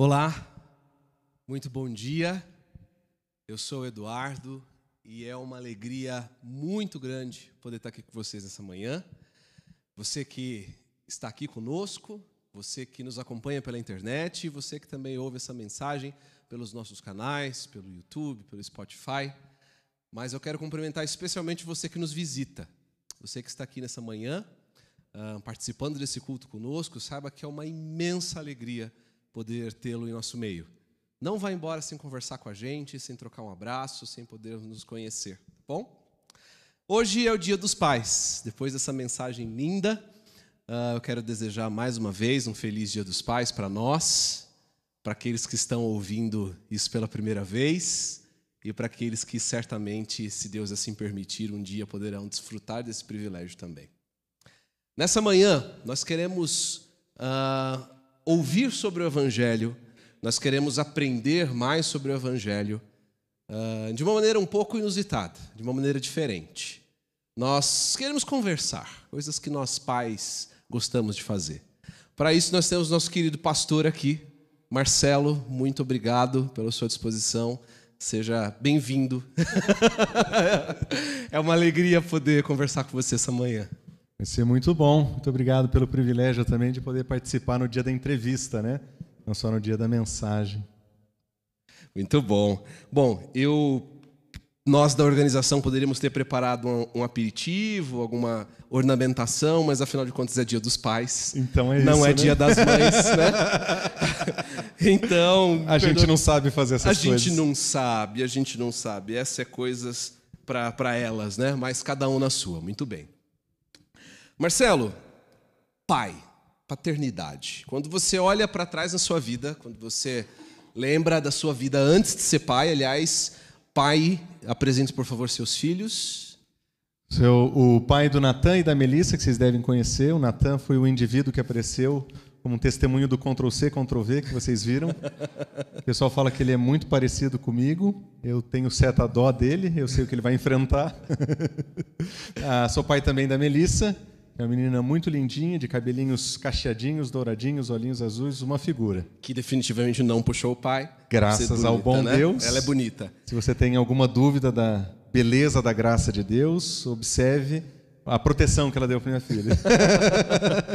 Olá, muito bom dia. Eu sou Eduardo e é uma alegria muito grande poder estar aqui com vocês nessa manhã. Você que está aqui conosco, você que nos acompanha pela internet você que também ouve essa mensagem pelos nossos canais, pelo YouTube, pelo Spotify. Mas eu quero cumprimentar especialmente você que nos visita, você que está aqui nessa manhã, uh, participando desse culto conosco, saiba que é uma imensa alegria poder tê-lo em nosso meio. Não vá embora sem conversar com a gente, sem trocar um abraço, sem poder nos conhecer, tá bom? Hoje é o Dia dos Pais. Depois dessa mensagem linda, uh, eu quero desejar mais uma vez um feliz Dia dos Pais para nós, para aqueles que estão ouvindo isso pela primeira vez e para aqueles que certamente, se Deus assim permitir, um dia poderão desfrutar desse privilégio também. Nessa manhã, nós queremos uh, ouvir sobre o Evangelho, nós queremos aprender mais sobre o Evangelho uh, de uma maneira um pouco inusitada, de uma maneira diferente. Nós queremos conversar, coisas que nós pais gostamos de fazer. Para isso, nós temos nosso querido pastor aqui, Marcelo, muito obrigado pela sua disposição. Seja bem-vindo. é uma alegria poder conversar com você essa manhã. Vai ser muito bom. Muito obrigado pelo privilégio também de poder participar no dia da entrevista, né? Não só no dia da mensagem. Muito bom. Bom, eu nós da organização poderíamos ter preparado um, um, aperitivo, alguma ornamentação, mas afinal de contas é dia dos pais. Então é Não isso, é né? dia das mães, né? então. A gente não sabe fazer essas a coisas. A gente não sabe, a gente não sabe. Essa é coisas para elas, né? Mas cada um na sua. Muito bem. Marcelo, pai, paternidade. Quando você olha para trás na sua vida, quando você lembra da sua vida antes de ser pai, aliás, pai, apresente por favor seus filhos. Seu, o pai do Natan e da Melissa, que vocês devem conhecer. O Natan foi o indivíduo que apareceu como um testemunho do Ctrl-C, Ctrl-V, que vocês viram. O pessoal fala que ele é muito parecido comigo. Eu tenho certa dó dele, eu sei o que ele vai enfrentar. ah, sou pai também da Melissa. É uma menina muito lindinha, de cabelinhos cacheadinhos, douradinhos, olhinhos azuis, uma figura. Que definitivamente não puxou o pai. Graças bonita, ao bom né? Deus. Ela é bonita. Se você tem alguma dúvida da beleza da graça de Deus, observe a proteção que ela deu para minha filha.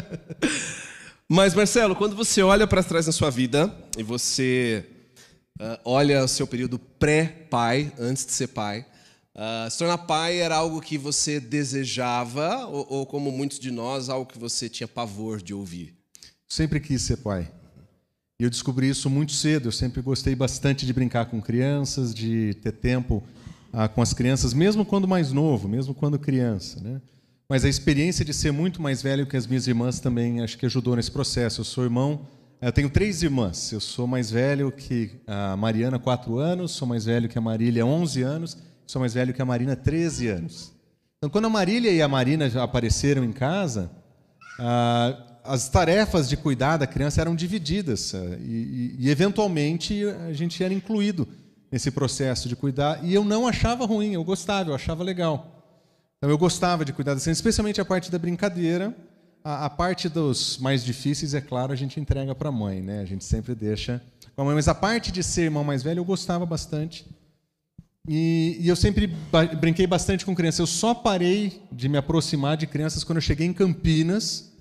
Mas, Marcelo, quando você olha para trás na sua vida e você uh, olha o seu período pré-pai, antes de ser pai, Uh, se tornar pai era algo que você desejava ou, ou, como muitos de nós, algo que você tinha pavor de ouvir? Sempre quis ser pai. E eu descobri isso muito cedo. Eu sempre gostei bastante de brincar com crianças, de ter tempo uh, com as crianças, mesmo quando mais novo, mesmo quando criança. Né? Mas a experiência de ser muito mais velho que as minhas irmãs também acho que ajudou nesse processo. Eu sou irmão, eu tenho três irmãs. Eu sou mais velho que a Mariana, 4 anos, sou mais velho que a Marília, 11 anos sou mais velho que a Marina, 13 anos. Então, quando a Marília e a Marina já apareceram em casa, ah, as tarefas de cuidar da criança eram divididas ah, e, e, eventualmente, a gente era incluído nesse processo de cuidar. E eu não achava ruim, eu gostava, eu achava legal. Então, eu gostava de cuidar da criança, especialmente a parte da brincadeira. A, a parte dos mais difíceis, é claro, a gente entrega para a mãe, né? A gente sempre deixa com a mãe. Mas a parte de ser irmão mais velho, eu gostava bastante. E, e, eu sempre brinquei bastante com crianças. Eu só parei de me aproximar de crianças quando eu cheguei em Campinas.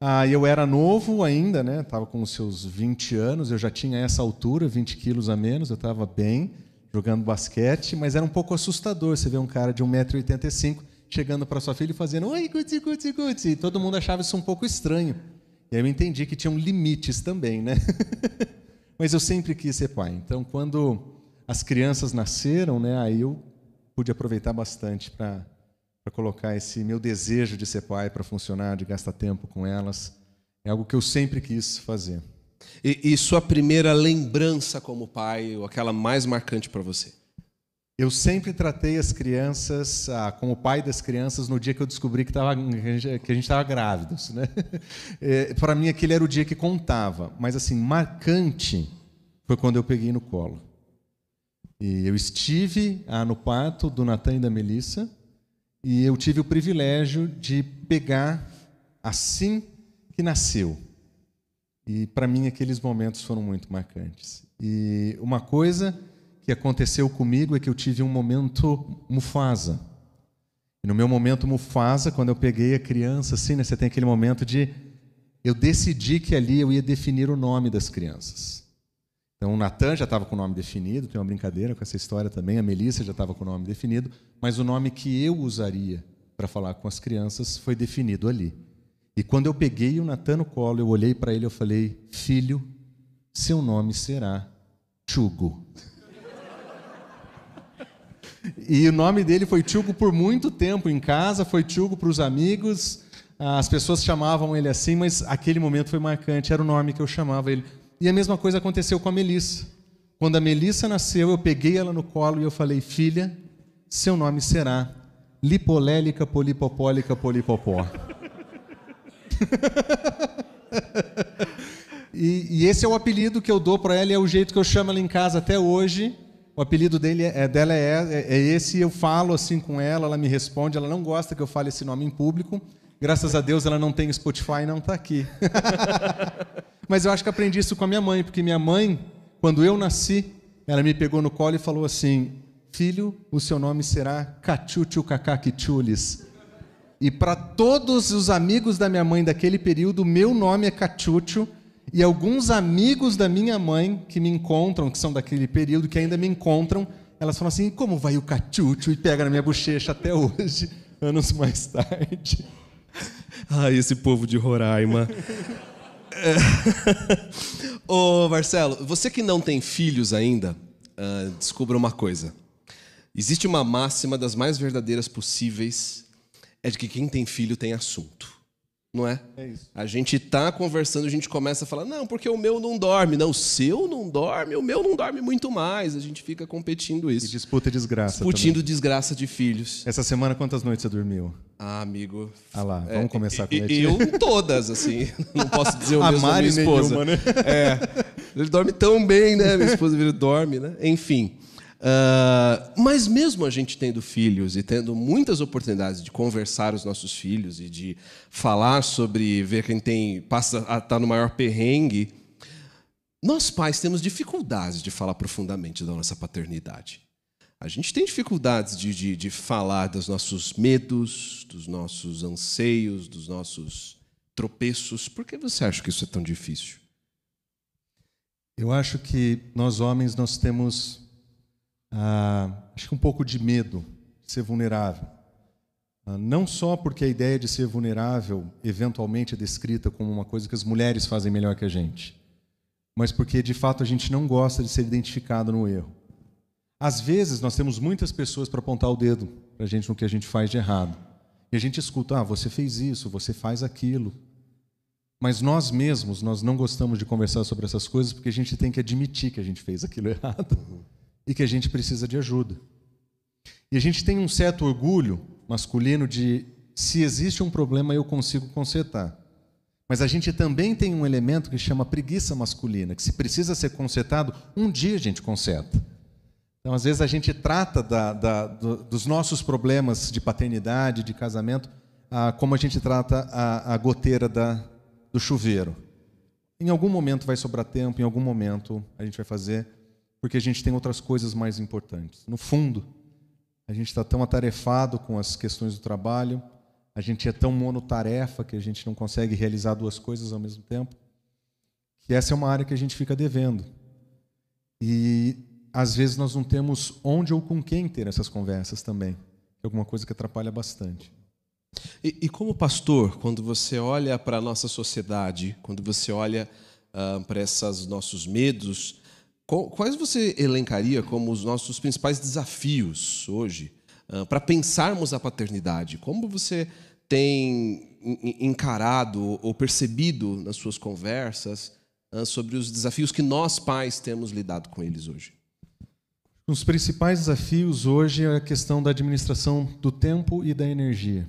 Ah, eu era novo ainda, né? Estava com os seus 20 anos. Eu já tinha essa altura, 20 quilos a menos. Eu estava bem jogando basquete, mas era um pouco assustador. Você vê um cara de 1,85m chegando para sua filha e fazendo Oi, guti, guti, guti. E todo mundo achava isso um pouco estranho. E aí eu entendi que tinham limites também, né? mas eu sempre quis ser pai. Então, quando as crianças nasceram, né, aí eu pude aproveitar bastante para colocar esse meu desejo de ser pai para funcionar, de gastar tempo com elas. É algo que eu sempre quis fazer. E, e sua primeira lembrança como pai, ou aquela mais marcante para você? Eu sempre tratei as crianças ah, como pai das crianças no dia que eu descobri que, tava, que a gente estava grávidos. Né? É, Para mim, aquele era o dia que contava. Mas, assim, marcante foi quando eu peguei no colo. E eu estive ah, no parto do Natan e da Melissa e eu tive o privilégio de pegar assim que nasceu. E para mim aqueles momentos foram muito marcantes. E uma coisa que aconteceu comigo é que eu tive um momento Mufasa. E no meu momento Mufasa, quando eu peguei a criança, assim, né, você tem aquele momento de eu decidi que ali eu ia definir o nome das crianças. Então o Natan já estava com o nome definido, tem uma brincadeira com essa história também, a Melissa já estava com o nome definido, mas o nome que eu usaria para falar com as crianças foi definido ali. E quando eu peguei o Natan no colo, eu olhei para ele e falei: "Filho, seu nome será Chugo". E o nome dele foi Chugo por muito tempo em casa, foi Chugo para os amigos. As pessoas chamavam ele assim, mas aquele momento foi marcante, era o nome que eu chamava ele. E a mesma coisa aconteceu com a Melissa. Quando a Melissa nasceu, eu peguei ela no colo e eu falei: "Filha, seu nome será Lipolélica Polipopólica Polipopó". e, e, esse é o apelido que eu dou para ela e é o jeito que eu chamo ela em casa até hoje. O apelido dele é, dela é, é, é esse, eu falo assim com ela, ela me responde, ela não gosta que eu fale esse nome em público. Graças a Deus ela não tem Spotify e não está aqui. Mas eu acho que aprendi isso com a minha mãe, porque minha mãe, quando eu nasci, ela me pegou no colo e falou assim: Filho, o seu nome será Cachuchu Cacaquichulis. E para todos os amigos da minha mãe daquele período, meu nome é Cachucho. E alguns amigos da minha mãe que me encontram, que são daquele período, que ainda me encontram, elas falam assim: como vai o Cachucho? E pega na minha bochecha até hoje, anos mais tarde. Ai, esse povo de Roraima. Ô, Marcelo, você que não tem filhos ainda, uh, descubra uma coisa. Existe uma máxima das mais verdadeiras possíveis, é de que quem tem filho tem assunto. Não é? É isso. A gente tá conversando, a gente começa a falar, não, porque o meu não dorme. Não, o seu não dorme, o meu não dorme muito mais. A gente fica competindo isso. E disputa desgraça. Disputindo também. desgraça de filhos. Essa semana, quantas noites você dormiu? Ah, amigo. Ah lá, vamos é, começar com ele. Eu todas, assim. Não posso dizer o a mesmo Mari da minha esposa. Nenhuma, né? É. Ele dorme tão bem, né? Minha esposa dorme, né? Enfim. Uh, mas mesmo a gente tendo filhos e tendo muitas oportunidades de conversar os nossos filhos e de falar sobre ver quem tem passa a estar tá no maior perrengue, nós pais temos dificuldades de falar profundamente da nossa paternidade. A gente tem dificuldades de, de, de falar dos nossos medos, dos nossos anseios, dos nossos tropeços. Por que você acha que isso é tão difícil? Eu acho que nós homens nós temos ah, acho que um pouco de medo de ser vulnerável. Ah, não só porque a ideia de ser vulnerável eventualmente é descrita como uma coisa que as mulheres fazem melhor que a gente, mas porque de fato a gente não gosta de ser identificado no erro. Às vezes nós temos muitas pessoas para apontar o dedo para a gente no que a gente faz de errado. E a gente escuta, ah, você fez isso, você faz aquilo. Mas nós mesmos, nós não gostamos de conversar sobre essas coisas porque a gente tem que admitir que a gente fez aquilo errado e que a gente precisa de ajuda. E a gente tem um certo orgulho masculino de se existe um problema eu consigo consertar. Mas a gente também tem um elemento que chama preguiça masculina, que se precisa ser consertado, um dia a gente conserta. Então, às vezes, a gente trata da, da, do, dos nossos problemas de paternidade, de casamento, ah, como a gente trata a, a goteira da, do chuveiro. Em algum momento vai sobrar tempo, em algum momento a gente vai fazer porque a gente tem outras coisas mais importantes. No fundo, a gente está tão atarefado com as questões do trabalho, a gente é tão monotarefa que a gente não consegue realizar duas coisas ao mesmo tempo, que essa é uma área que a gente fica devendo. E às vezes nós não temos onde ou com quem ter essas conversas também, é alguma coisa que atrapalha bastante. E, e como pastor, quando você olha para a nossa sociedade, quando você olha uh, para esses nossos medos, Quais você elencaria como os nossos principais desafios hoje uh, para pensarmos a paternidade? Como você tem encarado ou percebido nas suas conversas sobre os desafios que nós pais temos lidado com eles hoje? Os principais desafios hoje é a questão da administração do tempo e da energia.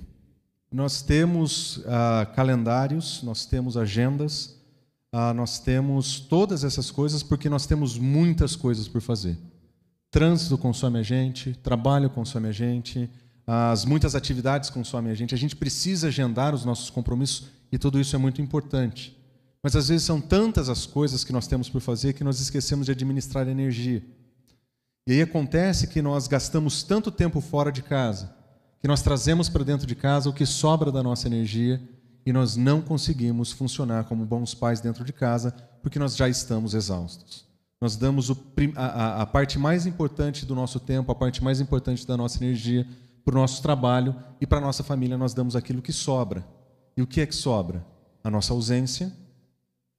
Nós temos ah, calendários, nós temos agendas, ah, nós temos todas essas coisas porque nós temos muitas coisas por fazer. Trânsito consome a gente, trabalho consome a gente, as muitas atividades consomem a gente. A gente precisa agendar os nossos compromissos e tudo isso é muito importante. Mas às vezes são tantas as coisas que nós temos por fazer que nós esquecemos de administrar energia. E aí acontece que nós gastamos tanto tempo fora de casa, que nós trazemos para dentro de casa o que sobra da nossa energia e nós não conseguimos funcionar como bons pais dentro de casa porque nós já estamos exaustos. Nós damos o, a, a parte mais importante do nosso tempo, a parte mais importante da nossa energia para o nosso trabalho e para a nossa família nós damos aquilo que sobra. E o que é que sobra? A nossa ausência,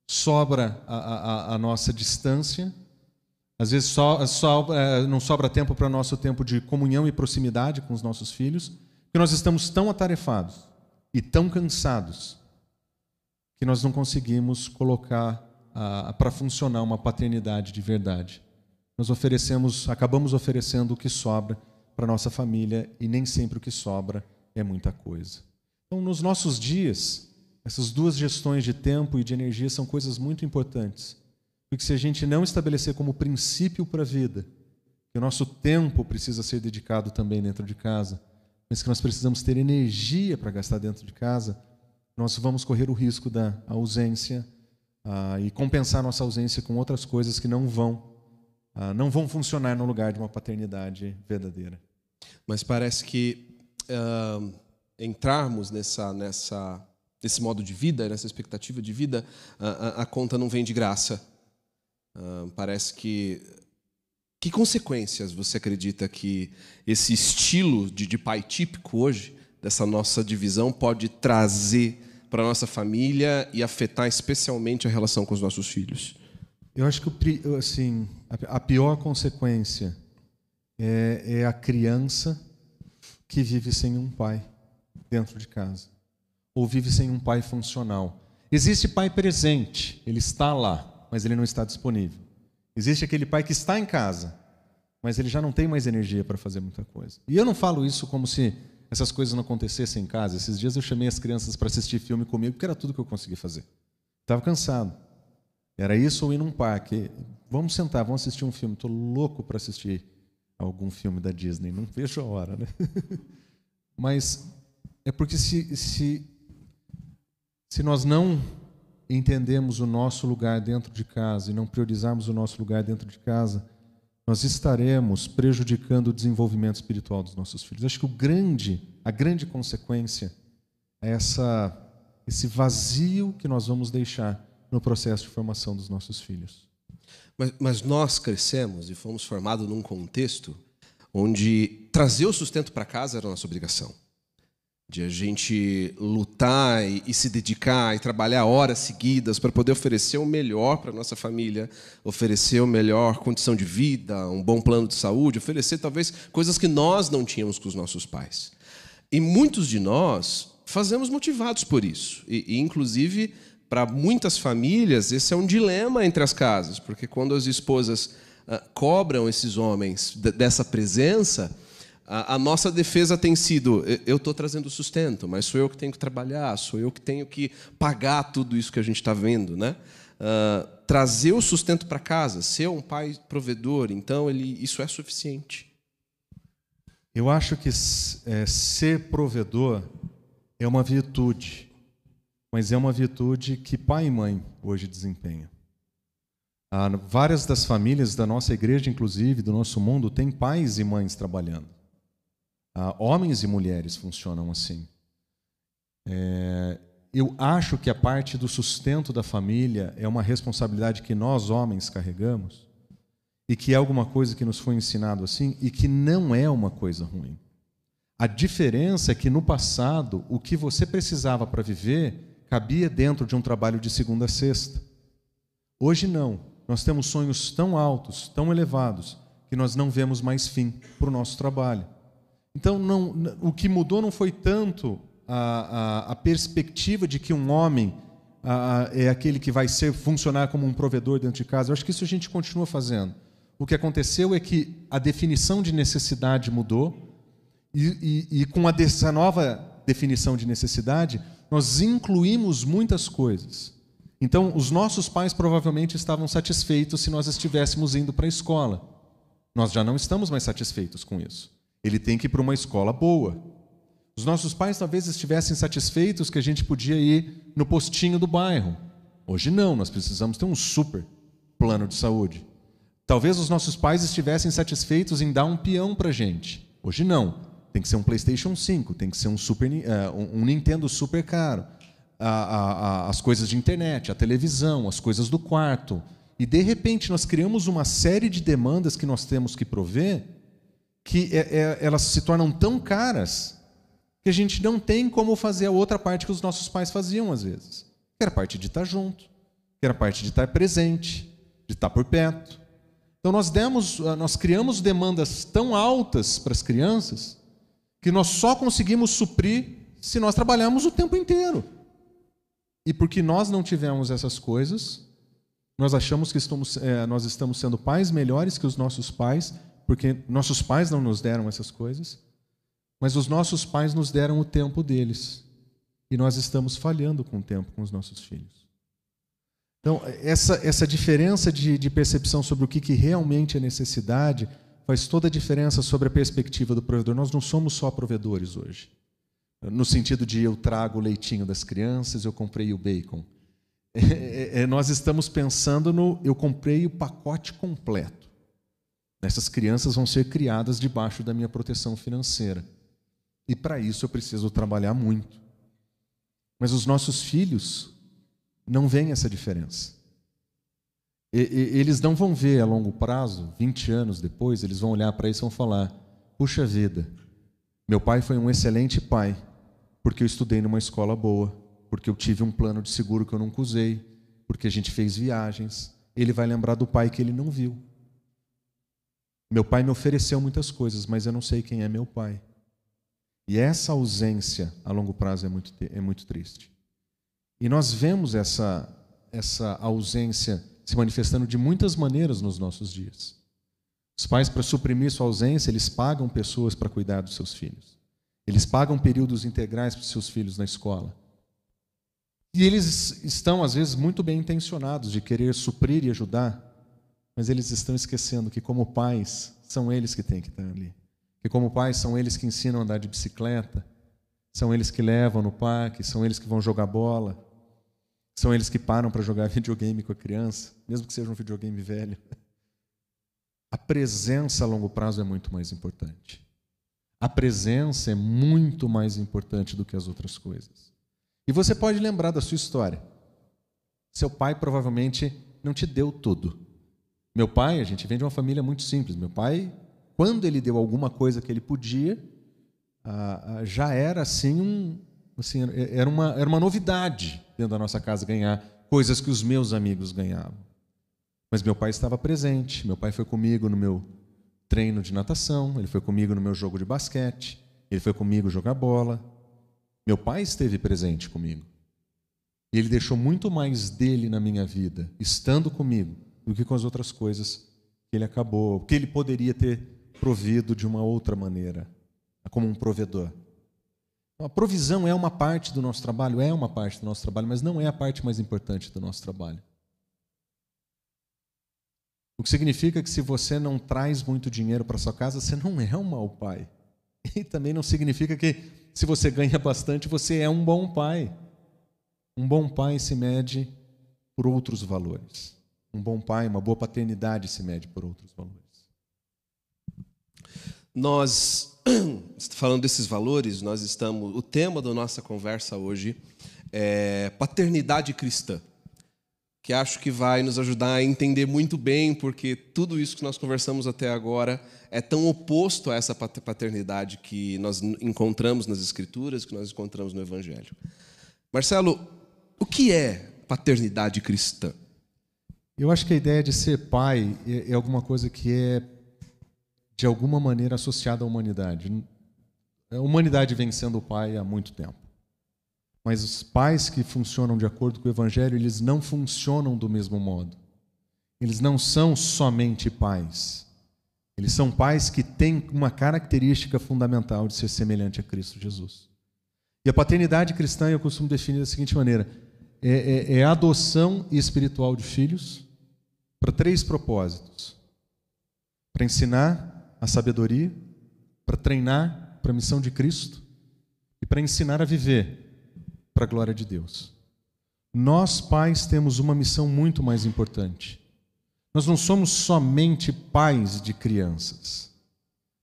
sobra a, a, a nossa distância, às vezes so, so, é, não sobra tempo para nosso tempo de comunhão e proximidade com os nossos filhos, porque nós estamos tão atarefados e tão cansados que nós não conseguimos colocar para funcionar uma paternidade de verdade. Nós oferecemos, acabamos oferecendo o que sobra para nossa família e nem sempre o que sobra é muita coisa. Então, nos nossos dias, essas duas gestões de tempo e de energia são coisas muito importantes. Porque se a gente não estabelecer como princípio para a vida que o nosso tempo precisa ser dedicado também dentro de casa, mas que nós precisamos ter energia para gastar dentro de casa, nós vamos correr o risco da ausência ah, e compensar nossa ausência com outras coisas que não vão ah, não vão funcionar no lugar de uma paternidade verdadeira. Mas parece que uh, entrarmos nessa, nessa, nesse modo de vida, nessa expectativa de vida, a, a conta não vem de graça. Parece que. Que consequências você acredita que esse estilo de, de pai típico hoje, dessa nossa divisão, pode trazer para a nossa família e afetar especialmente a relação com os nossos filhos? Eu acho que assim, a pior consequência é, é a criança que vive sem um pai dentro de casa, ou vive sem um pai funcional. Existe pai presente, ele está lá, mas ele não está disponível. Existe aquele pai que está em casa, mas ele já não tem mais energia para fazer muita coisa. E eu não falo isso como se essas coisas não acontecessem em casa. Esses dias eu chamei as crianças para assistir filme comigo, porque era tudo que eu conseguia fazer. Estava cansado. Era isso ou ir num parque. Vamos sentar, vamos assistir um filme. Estou louco para assistir algum filme da Disney, não vejo a hora, né? Mas é porque se, se, se nós não entendemos o nosso lugar dentro de casa e não priorizarmos o nosso lugar dentro de casa, nós estaremos prejudicando o desenvolvimento espiritual dos nossos filhos. Acho que o grande, a grande consequência é essa, esse vazio que nós vamos deixar no processo de formação dos nossos filhos. Mas, mas nós crescemos e fomos formados num contexto onde trazer o sustento para casa era nossa obrigação. De a gente lutar e, e, se dedicar e trabalhar horas seguidas para poder oferecer o melhor para nossa família, oferecer a melhor condição de vida, um bom plano de saúde, oferecer talvez coisas que nós não tínhamos com os nossos pais. E muitos de nós fazemos motivados por isso. E, e inclusive, para muitas famílias, esse é um dilema entre as casas, porque quando as esposas ah, cobram esses homens dessa presença, a, a nossa defesa tem sido: eu estou trazendo sustento, mas sou eu que tenho que trabalhar, sou eu que tenho que pagar tudo isso que a gente está vendo, né? Uh, trazer o sustento para casa, ser um pai provedor, então ele, isso é suficiente. Eu acho que é, ser provedor é uma virtude mas é uma virtude que pai e mãe hoje desempenham. Ah, várias das famílias da nossa igreja, inclusive, do nosso mundo, têm pais e mães trabalhando. Ah, homens e mulheres funcionam assim. É, eu acho que a parte do sustento da família é uma responsabilidade que nós, homens, carregamos e que é alguma coisa que nos foi ensinado assim e que não é uma coisa ruim. A diferença é que no passado, o que você precisava para viver cabia dentro de um trabalho de segunda a sexta. Hoje não. Nós temos sonhos tão altos, tão elevados, que nós não vemos mais fim para o nosso trabalho. Então, não, o que mudou não foi tanto a, a, a perspectiva de que um homem a, é aquele que vai ser funcionar como um provedor dentro de casa. Eu acho que isso a gente continua fazendo. O que aconteceu é que a definição de necessidade mudou e, e, e com a dessa nova definição de necessidade, nós incluímos muitas coisas. Então, os nossos pais provavelmente estavam satisfeitos se nós estivéssemos indo para a escola. Nós já não estamos mais satisfeitos com isso. Ele tem que ir para uma escola boa. Os nossos pais talvez estivessem satisfeitos que a gente podia ir no postinho do bairro. Hoje não, nós precisamos ter um super plano de saúde. Talvez os nossos pais estivessem satisfeitos em dar um peão para a gente. Hoje não. Tem que ser um PlayStation 5, tem que ser um, super, uh, um Nintendo super caro. as coisas de internet, a televisão, as coisas do quarto. E de repente nós criamos uma série de demandas que nós temos que prover que é, é, elas se tornam tão caras que a gente não tem como fazer a outra parte que os nossos pais faziam às vezes. Que era a parte de estar junto, que era a parte de estar presente, de estar por perto. Então nós demos, ah, nós criamos demandas tão altas para as crianças que nós só conseguimos suprir se nós trabalharmos o tempo inteiro. E porque nós não tivemos essas coisas, nós achamos que estamos, é, nós estamos sendo pais melhores que os nossos pais, porque nossos pais não nos deram essas coisas. Mas os nossos pais nos deram o tempo deles. E nós estamos falhando com o tempo com os nossos filhos. Então, essa, essa diferença de, de percepção sobre o que, que realmente é necessidade faz toda a diferença sobre a perspectiva do provedor. Nós não somos só provedores hoje. No sentido de eu trago o leitinho das crianças, eu comprei o bacon. É, é, é, nós estamos pensando no eu comprei o pacote completo. Essas crianças vão ser criadas debaixo da minha proteção financeira. E para isso eu preciso trabalhar muito. Mas os nossos filhos não veem essa diferença. E, e, eles não vão ver a longo prazo, 20 anos depois, eles vão olhar para isso e vão falar: puxa vida, meu pai foi um excelente pai, porque eu estudei numa escola boa, porque eu tive um plano de seguro que eu nunca usei, porque a gente fez viagens. Ele vai lembrar do pai que ele não viu. Meu pai me ofereceu muitas coisas, mas eu não sei quem é meu pai. E essa ausência a longo prazo é muito, é muito triste. E nós vemos essa, essa ausência se manifestando de muitas maneiras nos nossos dias. Os pais, para suprimir sua ausência, eles pagam pessoas para cuidar dos seus filhos. Eles pagam períodos integrais para os seus filhos na escola. E eles estão, às vezes, muito bem intencionados de querer suprir e ajudar, mas eles estão esquecendo que, como pais, são eles que têm que estar ali que como pais são eles que ensinam a andar de bicicleta, são eles que levam no parque, são eles que vão jogar bola, são eles que param para jogar videogame com a criança, mesmo que seja um videogame velho. A presença a longo prazo é muito mais importante. A presença é muito mais importante do que as outras coisas. E você pode lembrar da sua história. Seu pai provavelmente não te deu tudo. Meu pai, a gente vem de uma família muito simples. Meu pai quando ele deu alguma coisa que ele podia, já era assim um, assim, era uma, era uma novidade dentro da nossa casa ganhar coisas que os meus amigos ganhavam. Mas meu pai estava presente, meu pai foi comigo no meu treino de natação, ele foi comigo no meu jogo de basquete, ele foi comigo jogar bola. Meu pai esteve presente comigo. Ele deixou muito mais dele na minha vida, estando comigo, do que com as outras coisas que ele acabou, que ele poderia ter provido de uma outra maneira, como um provedor. Então, a provisão é uma parte do nosso trabalho, é uma parte do nosso trabalho, mas não é a parte mais importante do nosso trabalho. O que significa que se você não traz muito dinheiro para sua casa, você não é um mau pai. E também não significa que se você ganha bastante, você é um bom pai. Um bom pai se mede por outros valores. Um bom pai, uma boa paternidade se mede por outros valores. Nós, falando desses valores, nós estamos. O tema da nossa conversa hoje é paternidade cristã, que acho que vai nos ajudar a entender muito bem, porque tudo isso que nós conversamos até agora é tão oposto a essa paternidade que nós encontramos nas Escrituras, que nós encontramos no Evangelho. Marcelo, o que é paternidade cristã? Eu acho que a ideia de ser pai é, é alguma coisa que é de alguma maneira associada à humanidade. A humanidade vem sendo pai há muito tempo. Mas os pais que funcionam de acordo com o Evangelho, eles não funcionam do mesmo modo. Eles não são somente pais. Eles são pais que têm uma característica fundamental de ser semelhante a Cristo Jesus. E a paternidade cristã eu costumo definir da seguinte maneira: é, é, é adoção espiritual de filhos para três propósitos: para ensinar a sabedoria, para treinar para a missão de Cristo e para ensinar a viver para a glória de Deus. Nós, pais, temos uma missão muito mais importante. Nós não somos somente pais de crianças.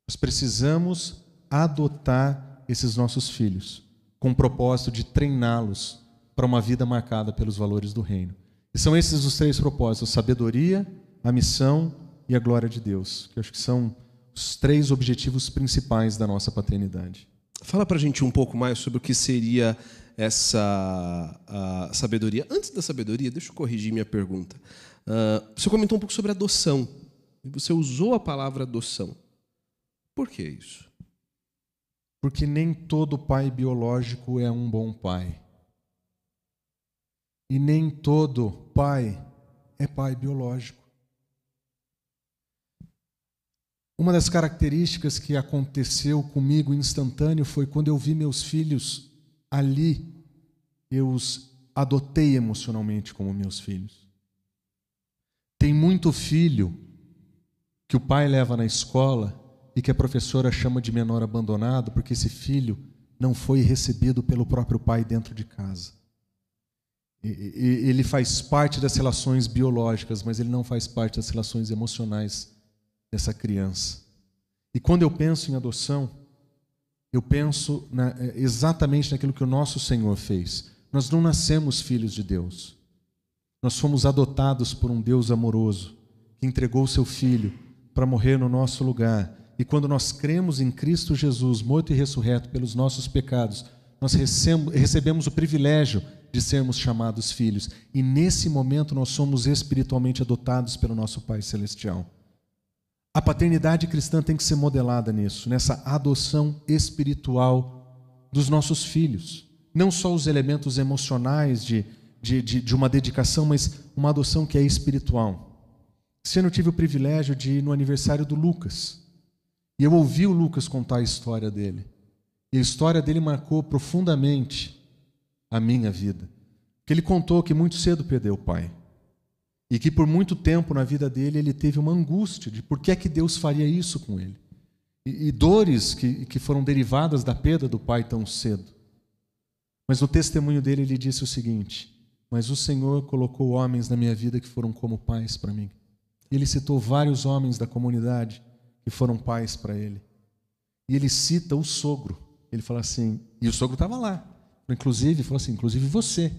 Nós precisamos adotar esses nossos filhos com o propósito de treiná-los para uma vida marcada pelos valores do reino. E são esses os três propósitos: a sabedoria, a missão e a glória de Deus, que eu acho que são os três objetivos principais da nossa paternidade. Fala para a gente um pouco mais sobre o que seria essa sabedoria. Antes da sabedoria, deixa eu corrigir minha pergunta. Uh, você comentou um pouco sobre adoção. Você usou a palavra adoção. Por que isso? Porque nem todo pai biológico é um bom pai. E nem todo pai é pai biológico. Uma das características que aconteceu comigo instantâneo foi quando eu vi meus filhos ali, eu os adotei emocionalmente como meus filhos. Tem muito filho que o pai leva na escola e que a professora chama de menor abandonado porque esse filho não foi recebido pelo próprio pai dentro de casa. Ele faz parte das relações biológicas, mas ele não faz parte das relações emocionais dessa criança. E quando eu penso em adoção, eu penso na, é, exatamente naquilo que o nosso Senhor fez. Nós não nascemos filhos de Deus. Nós fomos adotados por um Deus amoroso que entregou seu filho para morrer no nosso lugar. E quando nós cremos em Cristo Jesus, morto e ressurreto pelos nossos pecados, nós recebemos o privilégio de sermos chamados filhos. E nesse momento nós somos espiritualmente adotados pelo nosso Pai Celestial. A paternidade cristã tem que ser modelada nisso, nessa adoção espiritual dos nossos filhos. Não só os elementos emocionais de, de, de, de uma dedicação, mas uma adoção que é espiritual. Esse ano eu tive o privilégio de ir no aniversário do Lucas. E eu ouvi o Lucas contar a história dele. E a história dele marcou profundamente a minha vida. Porque ele contou que muito cedo perdeu o pai. E que por muito tempo na vida dele ele teve uma angústia de por que é que Deus faria isso com ele. E, e dores que, que foram derivadas da perda do pai tão cedo. Mas no testemunho dele ele disse o seguinte: Mas o Senhor colocou homens na minha vida que foram como pais para mim. Ele citou vários homens da comunidade que foram pais para ele. E ele cita o sogro. Ele fala assim, e o sogro estava lá. Inclusive, falou assim: inclusive você.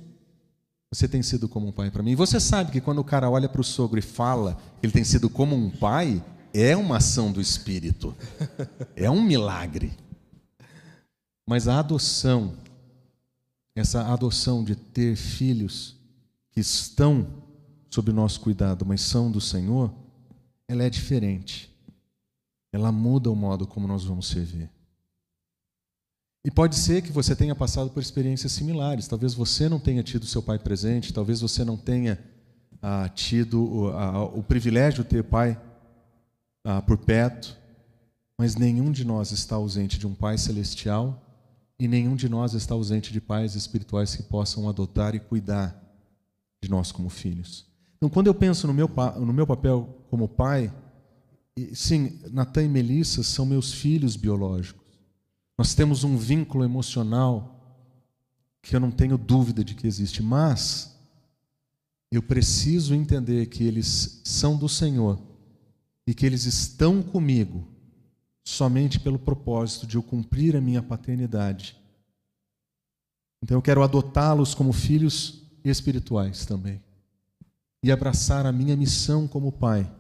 Você tem sido como um pai para mim. E você sabe que quando o cara olha para o sogro e fala que ele tem sido como um pai, é uma ação do Espírito. É um milagre. Mas a adoção, essa adoção de ter filhos que estão sob nosso cuidado, mas são do Senhor, ela é diferente. Ela muda o modo como nós vamos servir. E pode ser que você tenha passado por experiências similares. Talvez você não tenha tido seu pai presente, talvez você não tenha ah, tido o, privilégio de ter pai ah, por perto, mas nenhum de nós está ausente de um pai celestial e nenhum de nós está ausente de pais espirituais que possam adotar e cuidar de nós como filhos. Então, quando eu penso no meu, no meu papel como pai, sim, Natan e Melissa são meus filhos biológicos. Nós temos um vínculo emocional que eu não tenho dúvida de que existe, mas eu preciso entender que eles são do Senhor e que eles estão comigo somente pelo propósito de eu cumprir a minha paternidade. Então eu quero adotá-los como filhos espirituais também e abraçar a minha missão como pai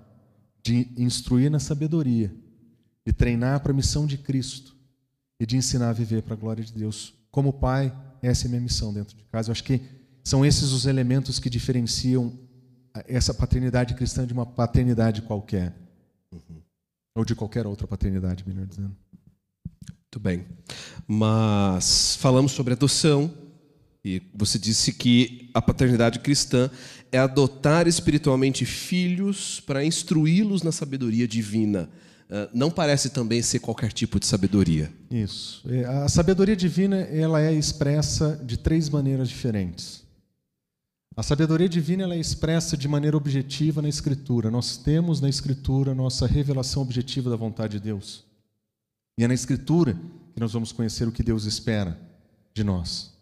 de instruir na sabedoria, de treinar para a missão de Cristo e de ensinar a viver para a glória de Deus. Como pai, essa é a minha missão dentro de casa. Eu acho que são esses os elementos que diferenciam essa paternidade cristã de uma paternidade qualquer. Uhum. Ou de qualquer outra paternidade, melhor dizendo. Muito bem. Mas falamos sobre adoção, E você disse que a paternidade cristã é adotar espiritualmente filhos para instruí-los na sabedoria divina. Uh, não parece também ser qualquer tipo de sabedoria. Isso. É, a sabedoria divina ela é expressa de três maneiras diferentes. A sabedoria divina ela é expressa de maneira objetiva na Escritura. Nós temos na Escritura nossa revelação objetiva da vontade de Deus. E é na Escritura que nós vamos conhecer o que Deus espera de nós.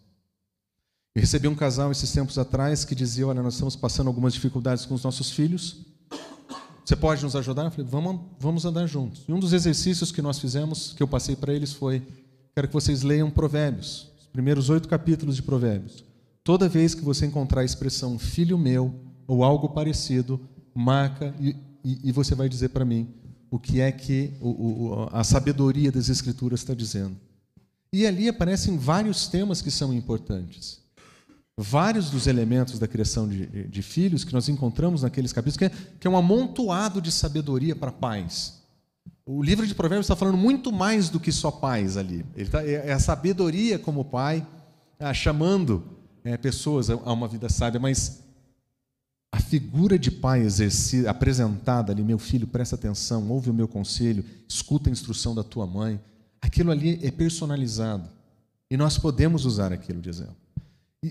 Eu recebi um casal esses tempos atrás que dizia: Olha, nós estamos passando algumas dificuldades com os nossos filhos. Você pode nos ajudar? Eu falei: Vamos, vamos andar juntos. E um dos exercícios que nós fizemos, que eu passei para eles, foi: Quero que vocês leiam Provérbios, os primeiros oito capítulos de Provérbios. Toda vez que você encontrar a expressão filho meu ou algo parecido, marca e, e, e você vai dizer para mim o que é que o, o, a sabedoria das Escrituras está dizendo. E ali aparecem vários temas que são importantes vários dos elementos da criação de, de filhos que nós encontramos naqueles capítulos, que é, que é um amontoado de sabedoria para pais. O livro de Provérbios está falando muito mais do que só pais ali. Ele tá, é, é a sabedoria como pai, ah, chamando é, pessoas a, uma vida sábia, mas a figura de pai exercida, apresentada ali, meu filho, presta atenção, ouve o meu conselho, escuta a instrução da tua mãe, aquilo ali é personalizado. E nós podemos usar aquilo de exemplo.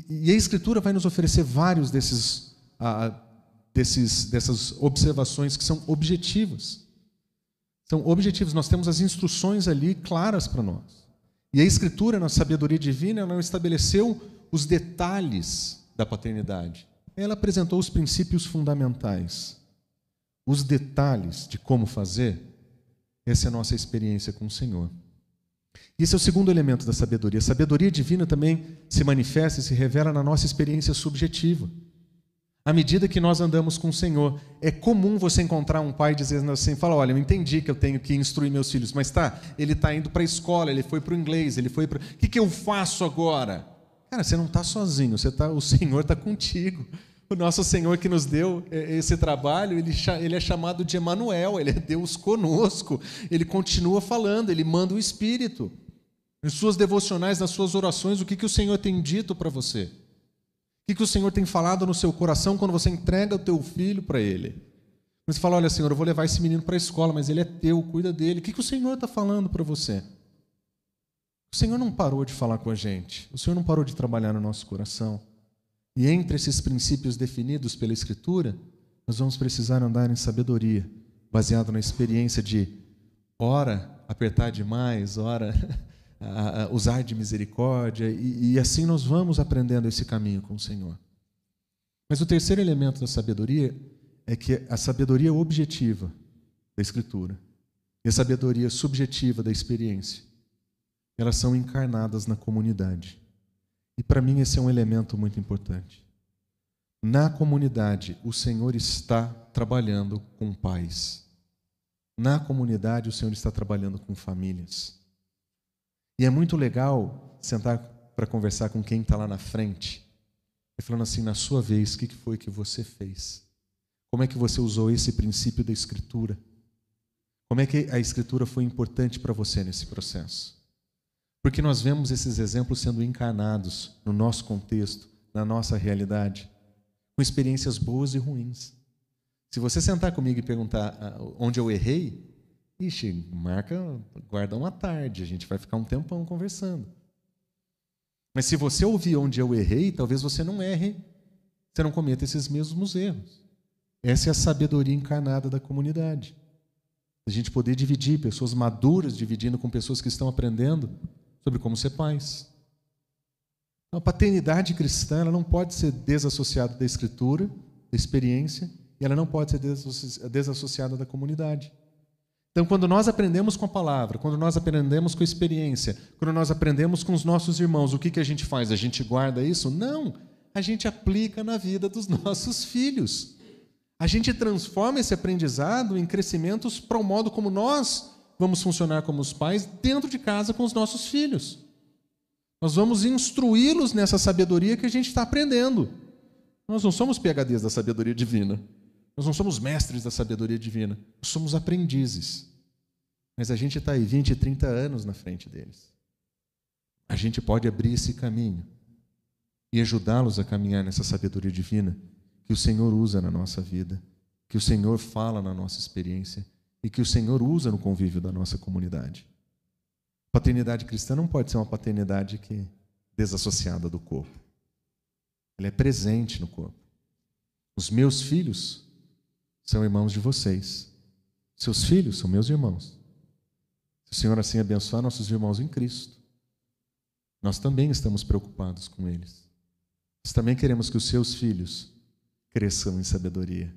E, a Escritura vai nos oferecer vários desses, ah, desses, dessas observações que são objetivas. São objetivos, nós temos as instruções ali claras para nós. E a Escritura, na sabedoria divina, ela não estabeleceu os detalhes da paternidade. Ela apresentou os princípios fundamentais. Os detalhes de como fazer, essa é a nossa experiência com o Senhor. Esse é o segundo elemento da sabedoria. A sabedoria divina também se manifesta e se revela na nossa experiência subjetiva. À medida que nós andamos com o Senhor, é comum você encontrar um pai dizendo assim: fala, olha, eu entendi que eu tenho que instruir meus filhos, mas tá, ele está indo para a escola, ele foi para o inglês, ele foi para. O que, que eu faço agora? Cara, você não está sozinho, você tá, o Senhor está contigo. O nosso Senhor que nos deu é, esse trabalho, ele, é chamado de Emanuel, ele é Deus conosco. Ele continua falando, ele manda o Espírito. Em suas devocionais, nas suas orações, o que, que o Senhor tem dito para você? O que, que o Senhor tem falado no seu coração quando você entrega o teu filho para Ele? Você fala, olha, Senhor, eu vou levar esse menino para a escola, mas ele é teu, cuida dele. O que, que o Senhor está falando para você? O Senhor não parou de falar com a gente. O Senhor não parou de trabalhar no nosso coração. E entre esses princípios definidos pela Escritura, nós vamos precisar andar em sabedoria, baseado na experiência de ora apertar demais, ora a, usar de misericórdia, e, e assim nós vamos aprendendo esse caminho com o Senhor. Mas o terceiro elemento da sabedoria é que a sabedoria objetiva da Escritura e a sabedoria subjetiva da experiência, elas são encarnadas na comunidade. E para mim esse é um elemento muito importante. Na comunidade, o Senhor está trabalhando com pais. Na comunidade, o Senhor está trabalhando com famílias. E é muito legal sentar para conversar com quem está lá na frente e falando assim: na sua vez, o que foi que você fez? Como é que você usou esse princípio da Escritura? Como é que a Escritura foi importante para você nesse processo? Porque nós vemos esses exemplos sendo encarnados no nosso contexto, na nossa realidade, com experiências boas e ruins. Se você sentar comigo e perguntar ah, onde eu errei, Ixi, marca, guarda uma tarde, a gente vai ficar um tempão conversando. Mas se você ouvir onde eu errei, talvez você não erre, você não cometa esses mesmos erros. Essa é a sabedoria encarnada da comunidade. A gente poder dividir, pessoas maduras dividindo com pessoas que estão aprendendo sobre como ser pais. A paternidade cristã ela não pode ser desassociada da escritura, da experiência, e ela não pode ser desassociada da comunidade. Então, quando nós aprendemos com a palavra, quando nós aprendemos com a experiência, quando nós aprendemos com os nossos irmãos, o que, que a gente faz? A gente guarda isso? Não! A gente aplica na vida dos nossos filhos. A gente transforma esse aprendizado em crescimentos para o modo como nós vamos funcionar como os pais dentro de casa com os nossos filhos. Nós vamos instruí-los nessa sabedoria que a gente está aprendendo. Nós não somos PHDs da sabedoria divina. Nós não somos mestres da sabedoria divina, somos aprendizes. Mas a gente está aí 20, 30 anos na frente deles. A gente pode abrir esse caminho e ajudá-los a caminhar nessa sabedoria divina que o Senhor usa na nossa vida, que o Senhor fala na nossa experiência e que o Senhor usa no convívio da nossa comunidade. Paternidade cristã não pode ser uma paternidade que desassociada do corpo. Ela é presente no corpo. Os meus filhos são irmãos de vocês. Seus filhos são meus irmãos. Se o Senhor assim abençoar nossos irmãos em Cristo, nós também estamos preocupados com eles. Nós também queremos que os seus filhos cresçam em sabedoria.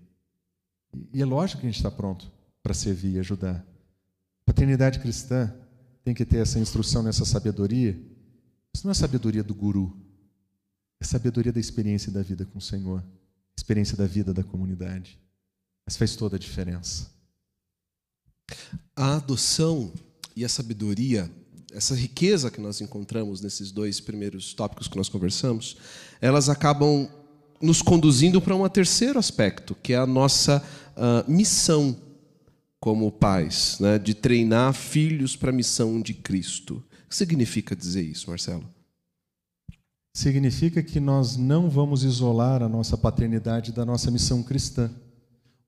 E é lógico que a gente está pronto para servir e ajudar. Paternidade cristã tem que ter essa instrução nessa sabedoria. Isso não é sabedoria do guru, é sabedoria da experiência da vida com o Senhor, experiência da vida da comunidade. Mas faz toda a diferença. A adoção e a sabedoria, essa riqueza que nós encontramos nesses dois primeiros tópicos que nós conversamos, elas acabam nos conduzindo para um terceiro aspecto, que é a nossa uh, missão como pais, né, de treinar filhos para a missão de Cristo. O que significa dizer isso, Marcelo? Significa que nós não vamos isolar a nossa paternidade da nossa missão cristã.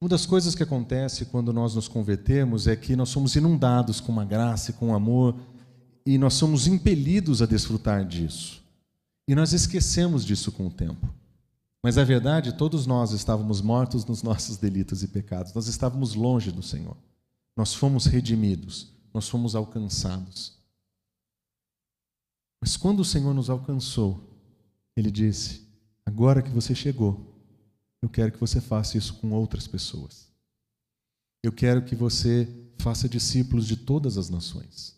Uma das coisas que acontece quando nós nos convertemos é que nós somos inundados com uma graça com um amor e nós somos impelidos a desfrutar disso. E nós esquecemos disso com o tempo. Mas a verdade, todos nós estávamos mortos nos nossos delitos e pecados. Nós estávamos longe do Senhor. Nós fomos redimidos, nós fomos alcançados. Mas quando o Senhor nos alcançou, ele disse: Agora que você chegou, eu quero que você faça isso com outras pessoas. Eu quero que você faça discípulos de todas as nações.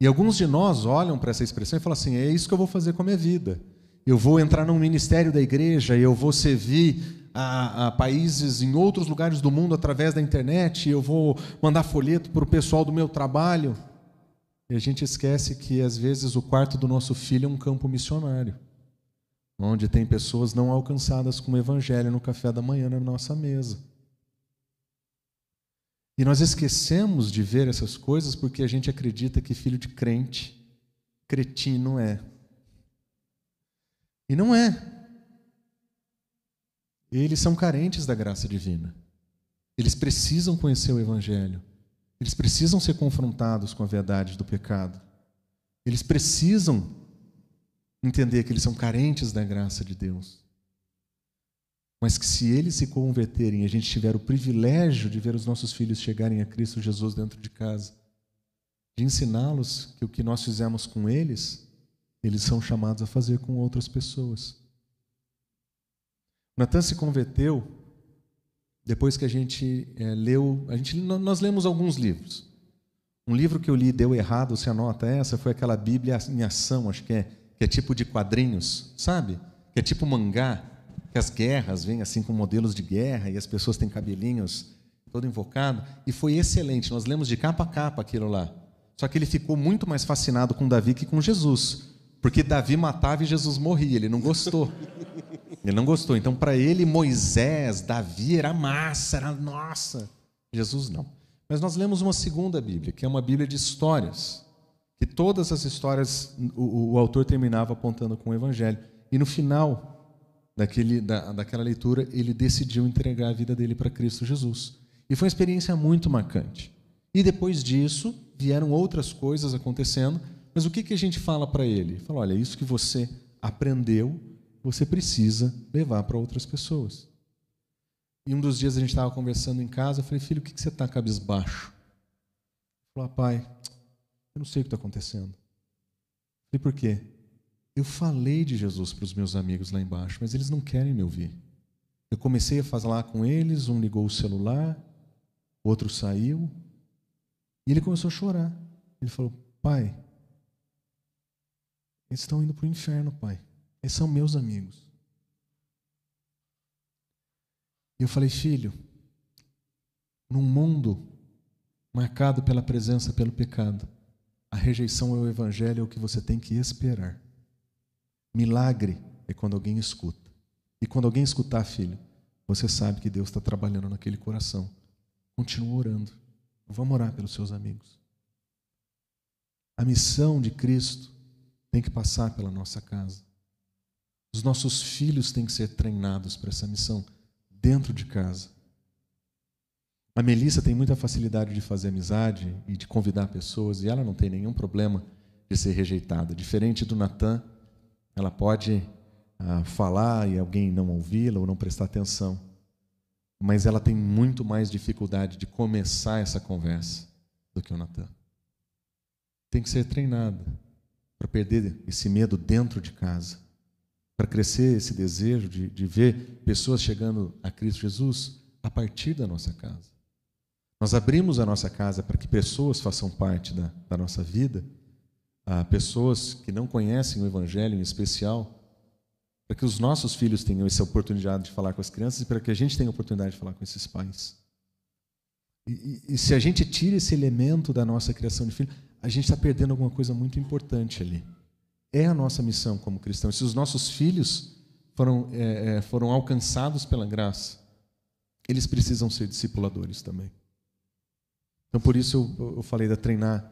E alguns de nós olham para essa expressão e falam assim: é isso que eu vou fazer com a minha vida. Eu vou entrar no ministério da igreja, eu vou servir a, a, países em outros lugares do mundo através da internet, eu vou mandar folheto para o pessoal do meu trabalho. E a gente esquece que às vezes o quarto do nosso filho é um campo missionário onde tem pessoas não alcançadas com o Evangelho no café da manhã na nossa mesa. E nós esquecemos de ver essas coisas porque a gente acredita que filho de crente, cretino é. E não é. Eles são carentes da graça divina. Eles precisam conhecer o Evangelho. Eles precisam ser confrontados com a verdade do pecado. Eles precisam entender que eles são carentes da graça de Deus. Mas que se eles se converterem e a gente tiver o privilégio de ver os nossos filhos chegarem a Cristo Jesus dentro de casa, de ensiná-los que o que nós fizemos com eles, eles são chamados a fazer com outras pessoas. Natan se converteu depois que a gente é, leu, a gente, nós lemos alguns livros. Um livro que eu li deu errado, se anota essa, foi aquela Bíblia em ação, acho que é que é tipo de quadrinhos, sabe? Que é tipo mangá, que as guerras vêm assim com modelos de guerra e as pessoas têm cabelinhos todo invocado. E foi excelente, nós lemos de capa a capa aquilo lá. Só que ele ficou muito mais fascinado com Davi que com Jesus. Porque Davi matava e Jesus morria, ele não gostou. Ele não gostou. Então, para ele, Moisés, Davi era massa, era nossa. Jesus não. Mas nós lemos uma segunda Bíblia, que é uma Bíblia de histórias que todas as histórias o, o autor terminava apontando com o evangelho. E no final daquele, da, daquela leitura, ele decidiu entregar a vida dele para Cristo Jesus. E foi uma experiência muito marcante. E depois disso, vieram outras coisas acontecendo, mas o que, que a gente fala para ele? Fala, olha, isso que você aprendeu, você precisa levar para outras pessoas. E um dos dias a gente estava conversando em casa, eu falei, filho, o que, que você está cabisbaixo? Ele falou, ah, pai, eu não sei o que está acontecendo. E por quê? Eu falei de Jesus para os meus amigos lá embaixo, mas eles não querem me ouvir. Eu comecei a falar com eles, um ligou o celular, outro saiu, e ele começou a chorar. Ele falou: Pai, eles estão indo para o inferno, pai. Eles são meus amigos. E eu falei: Filho, num mundo marcado pela presença, pelo pecado, a rejeição ao Evangelho é o que você tem que esperar. Milagre é quando alguém escuta. E quando alguém escutar, filho, você sabe que Deus está trabalhando naquele coração. Continua orando. Vamos orar pelos seus amigos. A missão de Cristo tem que passar pela nossa casa. Os nossos filhos têm que ser treinados para essa missão dentro de casa. A Melissa tem muita facilidade de fazer amizade e de convidar pessoas, e ela não tem nenhum problema de ser rejeitada. Diferente do Natan, ela pode ah, falar e alguém não ouvi-la ou não prestar atenção, mas ela tem muito mais dificuldade de começar essa conversa do que o Natan. Tem que ser treinada para perder esse medo dentro de casa, para crescer esse desejo de, de ver pessoas chegando a Cristo Jesus a partir da nossa casa. Nós abrimos a nossa casa para que pessoas façam parte da, da nossa vida, a pessoas que não conhecem o Evangelho em especial, para que os nossos filhos tenham essa oportunidade de falar com as crianças e para que a gente tenha a oportunidade de falar com esses pais. E, e, e se a gente tira esse elemento da nossa criação de filho, a gente está perdendo alguma coisa muito importante ali. É a nossa missão como cristãos. Se os nossos filhos foram, é, é foram alcançados pela graça, eles precisam ser discipuladores também. Então, por isso eu, eu falei da treinar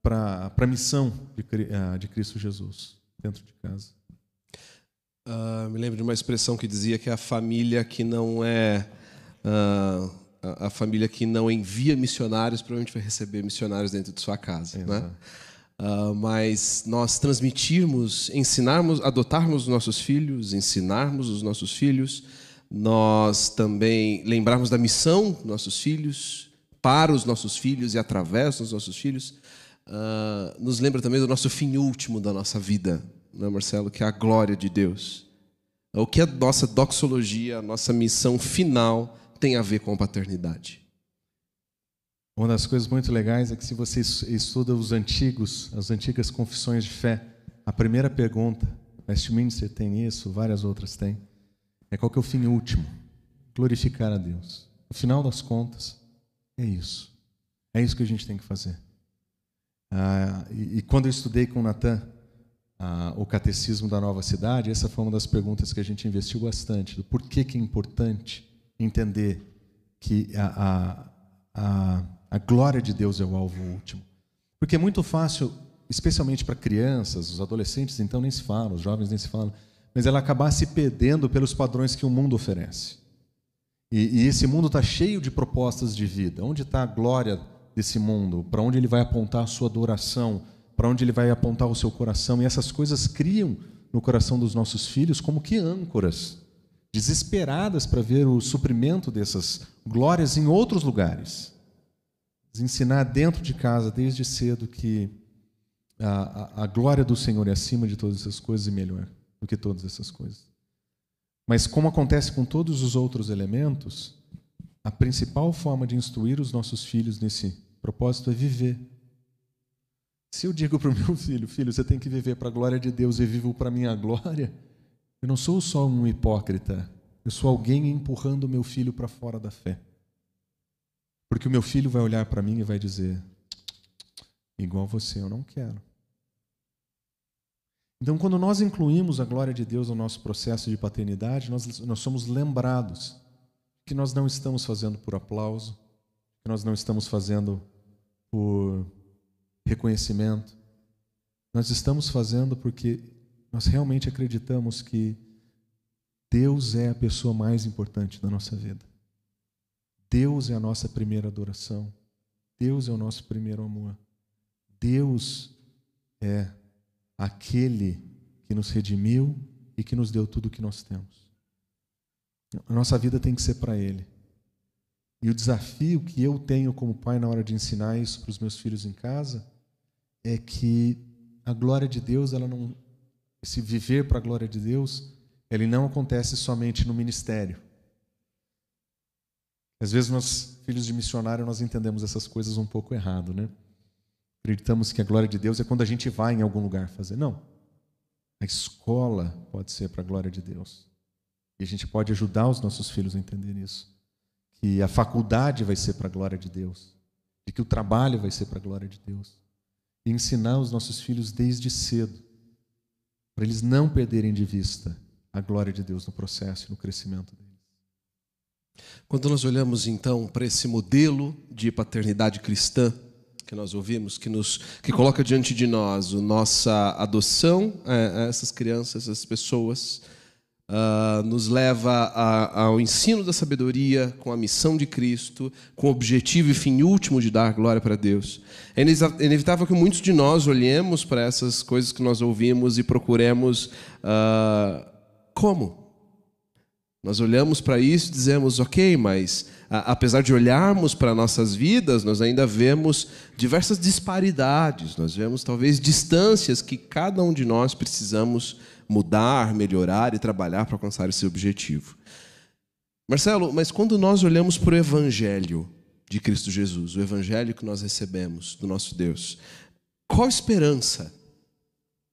para a missão de, ah, de Cristo Jesus dentro de casa. Uh, me lembro de uma expressão que dizia que a família que não é uh, a, família que não envia missionários provavelmente vai receber missionários dentro de sua casa, né? Uh, mas nós transmitirmos, ensinarmos, adotarmos os nossos filhos, ensinarmos os nossos filhos, nós também lembrarmos da missão dos nossos filhos, para os nossos filhos e através dos nossos filhos, uh, nos lembra também do nosso fim último da nossa vida, né, Marcelo? Que é a glória de Deus. O que a nossa doxologia, a nossa missão final tem a ver com a paternidade? Uma das coisas muito legais é que se você estuda os antigos, as antigas confissões de fé, a primeira pergunta, Westminster tem isso, várias outras têm, é qual que é o fim último? Glorificar a Deus. No final das contas, é isso. É isso que a gente tem que fazer. Ah, e, e, quando eu estudei com o Natan ah, o catecismo da nova cidade, essa foi uma das perguntas que a gente investiu bastante. Do por que, é importante entender que a, a, a, a glória de Deus é o alvo último. Porque é muito fácil, especialmente para crianças, os adolescentes, então nem se fala, os jovens nem se falam, mas ela acabar se perdendo pelos padrões que o mundo oferece. E, e esse mundo está cheio de propostas de vida. Onde está a glória desse mundo? Para onde ele vai apontar a sua adoração? Para onde ele vai apontar o seu coração? E essas coisas criam no coração dos nossos filhos como que âncoras, desesperadas para ver o suprimento dessas glórias em outros lugares. Ensinar dentro de casa, desde cedo, que a, a, a glória do Senhor é acima de todas essas coisas e melhor do que todas essas coisas. Mas, como acontece com todos os outros elementos, a principal forma de instruir os nossos filhos nesse propósito é viver. Se eu digo para o meu filho, filho, você tem que viver para a glória de Deus e vivo para a minha glória, eu não sou só um hipócrita, eu sou alguém empurrando o meu filho para fora da fé. Porque o meu filho vai olhar para mim e vai dizer: igual você, eu não quero. Então, quando nós incluímos a glória de Deus no nosso processo de paternidade, nós, nós somos lembrados que nós não estamos fazendo por aplauso, que nós não estamos fazendo por reconhecimento. Nós estamos fazendo porque nós realmente acreditamos que Deus é a pessoa mais importante da nossa vida. Deus é a nossa primeira adoração. Deus é o nosso primeiro amor. Deus é aquele que nos redimiu e que nos deu tudo o que nós temos. A nossa vida tem que ser para Ele. E o desafio que eu tenho como pai na hora de ensinar isso para os meus filhos em casa é que a glória de Deus, ela não, esse viver para a glória de Deus, ele não acontece somente no ministério. Às vezes nós, filhos de missionário, nós entendemos essas coisas um pouco errado, né? Acreditamos que a glória de Deus é quando a gente vai em algum lugar fazer. Não. A escola pode ser para a glória de Deus. E a gente pode ajudar os nossos filhos a entender isso. Que a faculdade vai ser para a glória de Deus. E que o trabalho vai ser para a glória de Deus. E ensinar os nossos filhos desde cedo. Para eles não perderem de vista a glória de Deus no processo e no crescimento deles. Quando nós olhamos então para esse modelo de paternidade cristã, que nós ouvimos, que nos que coloca diante de nós a nossa adoção a, essas crianças, essas pessoas, uh, nos leva a, ao ensino da sabedoria com a missão de Cristo, com o objetivo e fim último de dar glória para Deus. É inevitável que muitos de nós olhemos para essas coisas que nós ouvimos e procuremos uh, como nós olhamos para isso e dizemos, ok, mas a, apesar de olharmos para nossas vidas, nós ainda vemos diversas disparidades, nós vemos talvez distâncias que cada um de nós precisamos mudar, melhorar e trabalhar para alcançar esse objetivo. Marcelo, mas quando nós olhamos para o Evangelho de Cristo Jesus, o Evangelho que nós recebemos do nosso Deus, qual esperança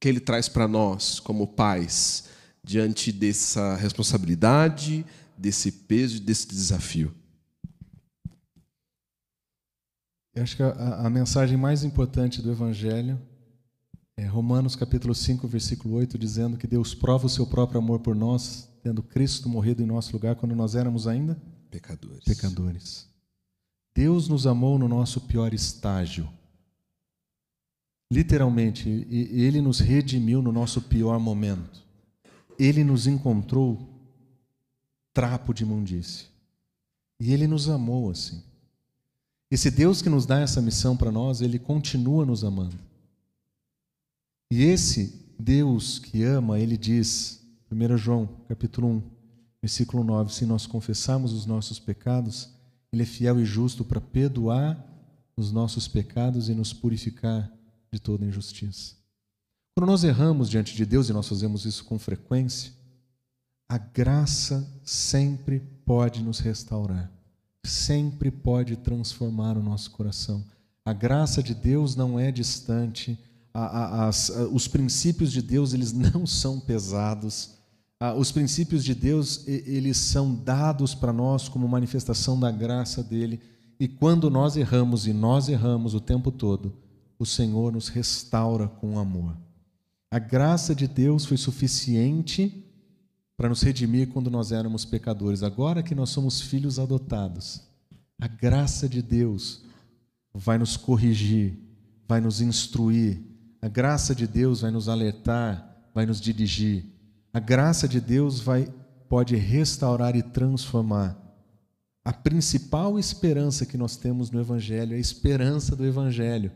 que ele traz para nós como pais? Diante dessa responsabilidade, desse peso e desse desafio? Eu acho que a, a, mensagem mais importante do Evangelho é Romanos capítulo 5, versículo 8, dizendo que Deus prova o seu próprio amor por nós, tendo Cristo morrido em nosso lugar quando nós éramos ainda pecadores. pecadores. Deus nos amou no nosso pior estágio. Literalmente, Ele nos redimiu no nosso pior momento ele nos encontrou trapo de imundície. E ele nos amou assim. Esse Deus que nos dá essa missão para nós, ele continua nos amando. E esse Deus que ama, ele diz, 1 João, capítulo 1, versículo 9, se nós confessarmos os nossos pecados, ele é fiel e justo para perdoar os nossos pecados e nos purificar de toda injustiça. Quando nós erramos diante de Deus, e nós fazemos isso com frequência, a graça sempre pode nos restaurar, sempre pode transformar o nosso coração. A graça de Deus não é distante, a, a, a, os princípios de Deus eles não são pesados. os princípios de Deus eles são dados para nós como manifestação da graça dele. E quando nós erramos, e nós erramos o tempo todo, o Senhor nos restaura com amor. A graça de Deus foi suficiente para nos redimir quando nós éramos pecadores. Agora que nós somos filhos adotados, a graça de Deus vai nos corrigir, vai nos instruir. A graça de Deus vai nos alertar, vai nos dirigir. A graça de Deus vai pode restaurar e transformar. A principal esperança que nós temos no evangelho é a esperança do evangelho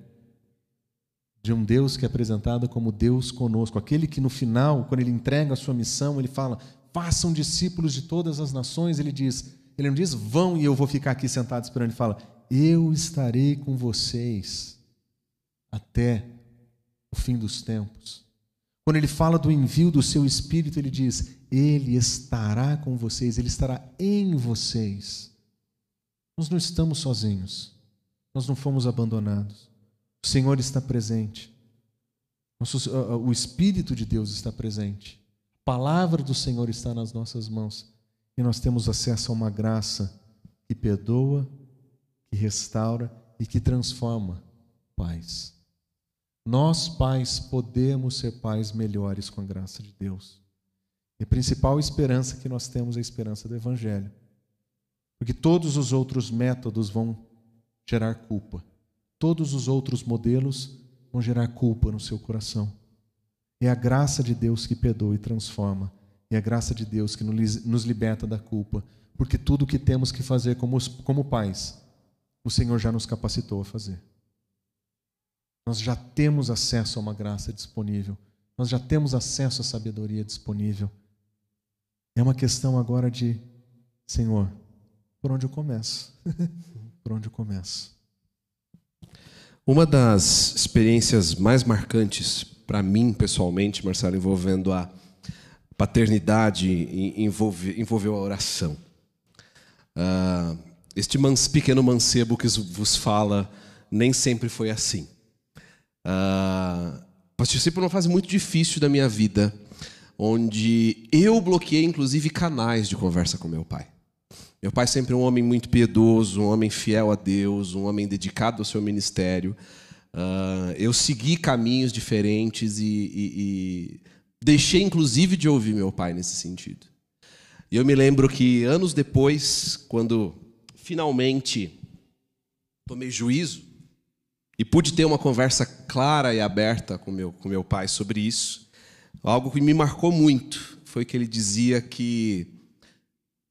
de um Deus que é apresentado como Deus conosco, aquele que no final, quando ele entrega a sua missão, ele fala: "Façam discípulos de todas as nações", ele diz, ele não diz: "Vão e eu vou ficar aqui sentado esperando", ele fala: "Eu estarei com vocês até o fim dos tempos". Quando ele fala do envio do seu espírito, ele diz: "Ele estará com vocês, ele estará em vocês". Nós não estamos sozinhos. Nós não fomos abandonados. O Senhor está presente. O Espírito de Deus está presente. A palavra do Senhor está nas nossas mãos. E nós temos acesso a uma graça que perdoa, que restaura e que transforma pais. Nós, pais, podemos ser pais melhores com a graça de Deus. E a principal esperança que nós temos é a esperança do Evangelho. Porque todos os outros métodos vão gerar culpa. Todos os outros modelos vão gerar culpa no seu coração. É a graça de Deus que perdoa e transforma. É a graça de Deus que nos liberta da culpa. Porque tudo o que temos que fazer como, como pais, o Senhor já nos capacitou a fazer. Nós já temos acesso a uma graça disponível. Nós já temos acesso à sabedoria disponível. É uma questão agora de, Senhor, por onde eu começo? por onde eu começo? Uma das experiências mais marcantes para mim, pessoalmente, Marcelo, envolvendo a paternidade, envolve, envolveu a oração. Uh, este mans, pequeno mancebo que vos fala nem sempre foi assim. Uh, participei por uma fase muito difícil da minha vida, onde eu bloqueei, inclusive, canais de conversa com meu pai. Meu pai sempre um homem muito piedoso, um homem fiel a Deus, um homem dedicado ao seu ministério. Uh, eu segui caminhos diferentes e, e, e, deixei, inclusive, de ouvir meu pai nesse sentido. E eu me lembro que anos depois, quando finalmente tomei juízo E pude ter uma conversa clara e aberta com meu, com meu pai sobre isso. Algo que me marcou muito foi que ele dizia que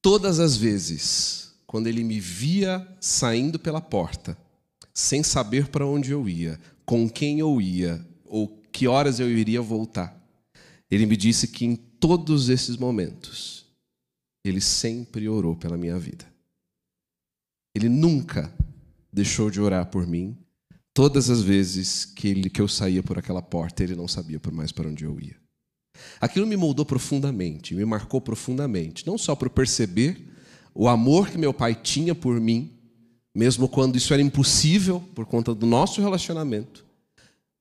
todas as vezes, quando ele me via saindo pela porta, sem saber para onde eu ia, com quem eu ia ou que horas eu iria voltar, ele me disse que em todos esses momentos, ele sempre orou pela minha vida. Ele nunca deixou de orar por mim. Todas as vezes que, ele, que eu saía por aquela porta, ele não sabia por mais para onde eu ia. Aquilo me moldou profundamente, me marcou profundamente, não só por perceber o amor que meu pai tinha por mim, mesmo quando isso era impossível por conta do nosso relacionamento,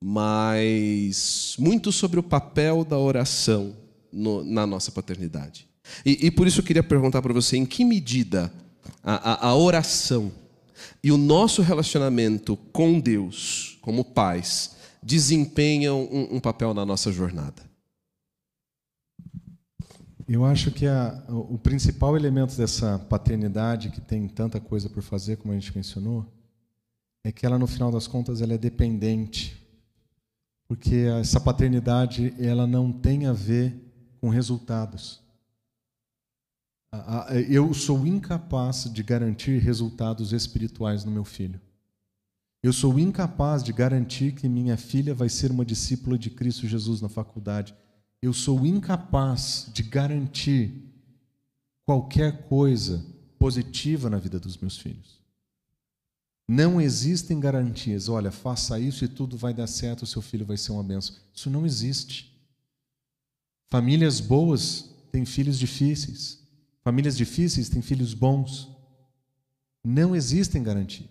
mas muito sobre o papel da oração no, na nossa paternidade. E, e, por isso eu queria perguntar para você: em que medida a, a, a oração e o nosso relacionamento com Deus, como pais, desempenham um, um papel na nossa jornada? Eu acho que a, o principal elemento dessa paternidade, que tem tanta coisa por fazer, como a gente mencionou, é que ela, no final das contas, ela é dependente. Porque essa paternidade ela não tem a ver com resultados. Eu sou incapaz de garantir resultados espirituais no meu filho. Eu sou incapaz de garantir que minha filha vai ser uma discípula de Cristo Jesus na faculdade. Eu sou incapaz de garantir qualquer coisa positiva na vida dos meus filhos. Não existem garantias. Olha, faça isso e tudo vai dar certo, o seu filho vai ser uma benção. Isso não existe. Famílias boas têm filhos difíceis. Famílias difíceis têm filhos bons. Não existem garantias.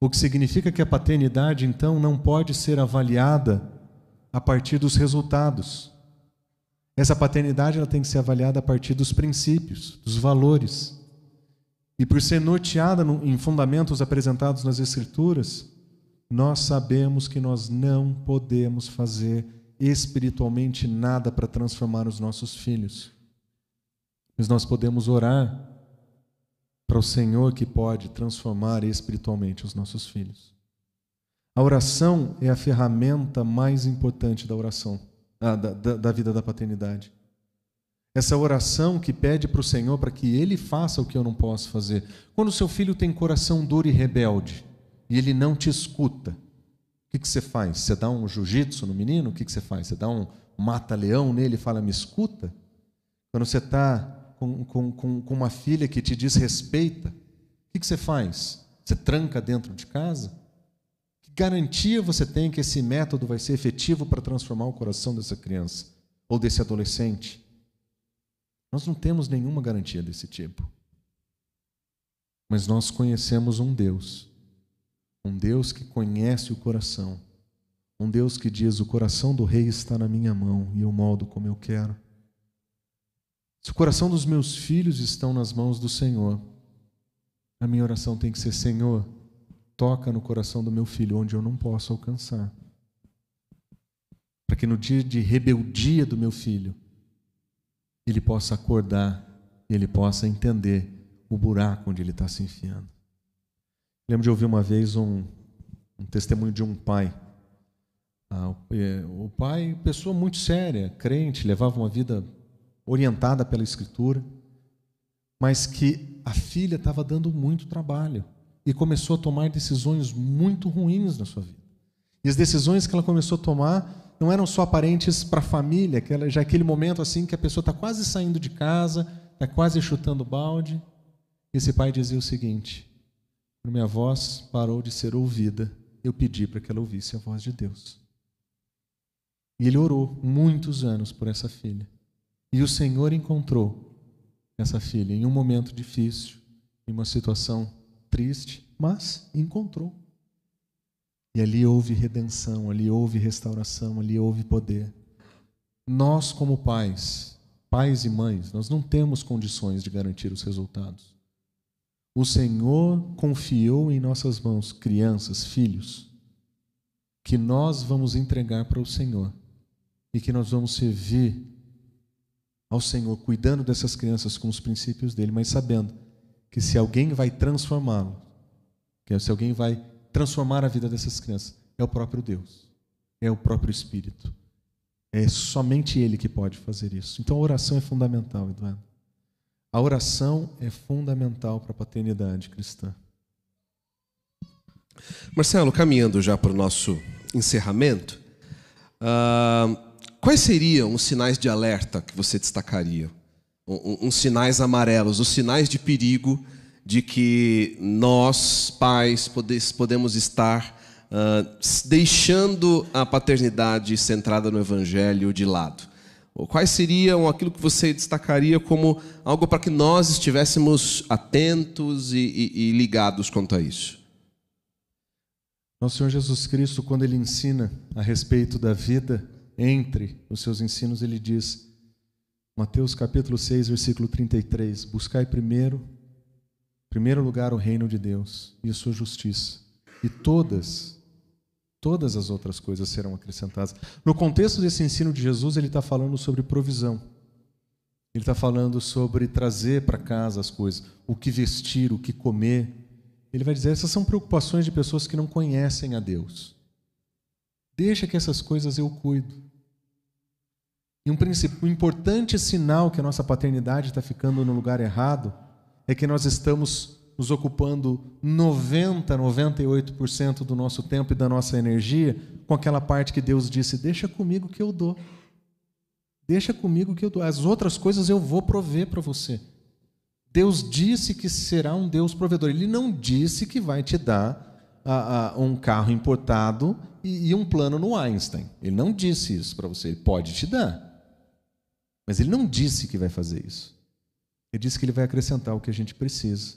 O que significa que a paternidade, então, não pode ser avaliada a partir dos resultados. Essa paternidade ela tem que ser avaliada a partir dos princípios, dos valores. E por ser norteada em fundamentos apresentados nas Escrituras, nós sabemos que nós não podemos fazer espiritualmente nada para transformar os nossos filhos. Mas nós podemos orar para o Senhor que pode transformar espiritualmente os nossos filhos. A oração é a ferramenta mais importante da oração, ah, da, da, da vida da paternidade. Essa oração que pede para o Senhor para que Ele faça o que eu não posso fazer. Quando seu filho tem coração duro e rebelde e ele não te escuta, o que, que você faz? Você dá um jiu-jitsu no menino? O que, que você faz? Você dá um mata-leão nele e fala, me escuta? Quando você está com, com, com, com, uma filha que te desrespeita, o que, que você faz? Você tranca dentro de casa? Garantia você tem que esse método vai ser efetivo para transformar o coração dessa criança ou desse adolescente? Nós não temos nenhuma garantia desse tipo. Mas nós conhecemos um Deus, um Deus que conhece o coração, um Deus que diz: O coração do rei está na minha mão e eu moldo como eu quero. Se o coração dos meus filhos estão nas mãos do Senhor, a minha oração tem que ser: Senhor, toca no coração do meu filho onde eu não posso alcançar. Para que no dia de rebeldia do meu filho, ele possa acordar ele possa entender o buraco onde ele está se enfiando. Lembro de ouvir uma vez um, um testemunho de um pai. Ah, o, é, o pai, pessoa muito séria, crente, levava uma vida orientada pela Escritura, mas que a filha estava dando muito trabalho e começou a tomar decisões muito ruins na sua vida. E as decisões que ela começou a tomar não eram só aparentes para a família, aquela, já aquele momento assim que a pessoa está quase saindo de casa, está quase chutando balde. Esse pai dizia o seguinte: minha voz parou de ser ouvida, eu pedi para que ela ouvisse a voz de Deus. E ele orou muitos anos por essa filha. E o Senhor encontrou essa filha em um momento difícil, em uma situação triste, mas encontrou. E ali houve redenção, ali houve restauração, ali houve poder. Nós, como pais, pais e mães, nós não temos condições de garantir os resultados. O Senhor confiou em nossas mãos crianças, filhos, que nós vamos entregar para o Senhor e que nós vamos servir ao Senhor, cuidando dessas crianças com os princípios dele, mas sabendo que se alguém vai transformá-lo, que se alguém vai transformar a vida dessas crianças? É o próprio Deus, é o próprio Espírito. É somente Ele que pode fazer isso. Então a oração é fundamental, Eduardo. A oração é fundamental para a paternidade cristã. Marcelo, caminhando já para o nosso encerramento, uh, quais seriam os sinais de alerta que você destacaria? Uns sinais amarelos, os sinais de perigo de que nós, pais, podemos estar uh, deixando a paternidade centrada no Evangelho de lado? Quais seriam aquilo que você destacaria como algo para que nós estivéssemos atentos e, e, e ligados quanto a isso? Nosso Senhor Jesus Cristo, quando ele ensina a respeito da vida, entre os seus ensinos, ele diz, Mateus capítulo 6, versículo 33, buscai primeiro, em primeiro lugar o reino de Deus e a sua justiça, e todas, todas as outras coisas serão acrescentadas. No contexto desse ensino de Jesus, ele está falando sobre provisão. Ele está falando sobre trazer para casa as coisas, o que vestir, o que comer, ele vai dizer: essas são preocupações de pessoas que não conhecem a Deus. Deixa que essas coisas eu cuido. E um, um importante sinal que a nossa paternidade está ficando no lugar errado é que nós estamos nos ocupando 90, 98% do nosso tempo e da nossa energia com aquela parte que Deus disse: deixa comigo que eu dou. Deixa comigo que eu dou. As outras coisas eu vou prover para você. Deus disse que será um Deus provedor. Ele não disse que vai te dar um carro importado e, e um plano no Einstein. Ele não disse isso para você. Ele pode te dar. Mas ele não disse que vai fazer isso. Ele disse que ele vai acrescentar o que a gente precisa.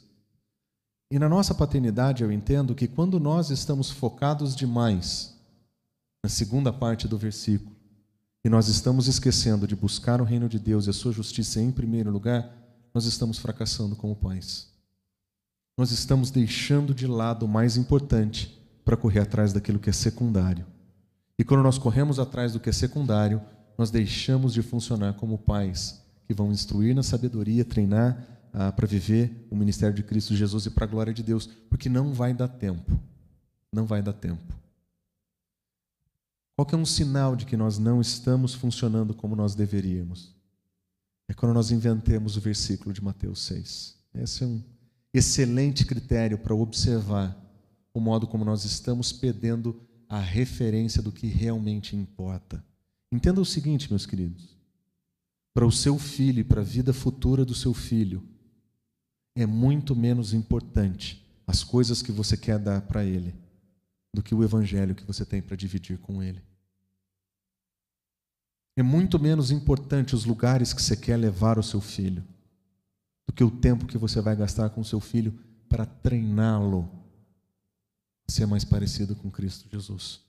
E na nossa paternidade, eu entendo que quando nós estamos focados demais na segunda parte do versículo, e nós estamos esquecendo de buscar o reino de Deus e a sua justiça em primeiro lugar, nós estamos fracassando como pais. Nós estamos deixando de lado o mais importante para correr atrás daquilo que é secundário. E quando nós corremos atrás do que é secundário, nós deixamos de funcionar como pais que vão instruir na sabedoria, treinar ah, para viver o ministério de Cristo Jesus e para a glória de Deus, porque não vai dar tempo. Não vai dar tempo. Qual é um sinal de que nós não estamos funcionando como nós deveríamos? é quando nós inventemos o versículo de Mateus 6. Esse é um excelente critério para observar o modo como nós estamos perdendo a referência do que realmente importa. Entenda o seguinte, meus queridos: para o seu filho e para a vida futura do seu filho, é muito menos importante as coisas que você quer dar para ele do que o evangelho que você tem para dividir com ele. É muito menos importante os lugares que você quer levar o seu filho do que o tempo que você vai gastar com o seu filho para treiná-lo a ser mais parecido com Cristo Jesus.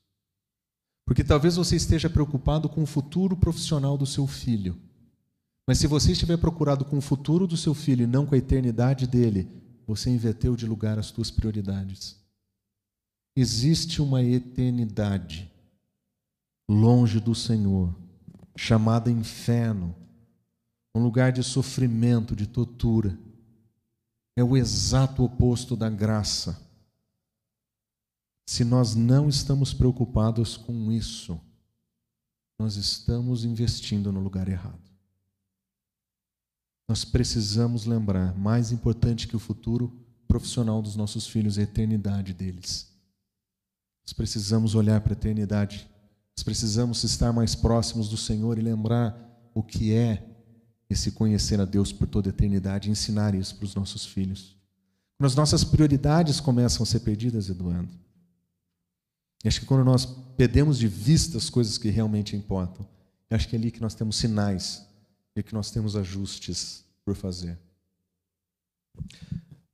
Porque talvez você esteja preocupado com o futuro profissional do seu filho. Mas se você estiver procurado com o futuro do seu filho e não com a eternidade dele, você inverteu de lugar as suas prioridades. Existe uma eternidade longe do Senhor chamada inferno, um lugar de sofrimento, de tortura. É o exato oposto da graça. Se nós não estamos preocupados com isso, nós estamos investindo no lugar errado. Nós precisamos lembrar, mais importante que o futuro profissional dos nossos filhos, é a eternidade deles. Nós precisamos olhar para a eternidade nós precisamos estar mais próximos do Senhor e lembrar o que é esse conhecer a Deus por toda a eternidade e ensinar isso para os nossos filhos. Quando as nossas prioridades começam a ser perdidas, Eduardo, acho que quando nós perdemos de vista as coisas que realmente importam, acho que é ali que nós temos sinais e que nós temos ajustes por fazer.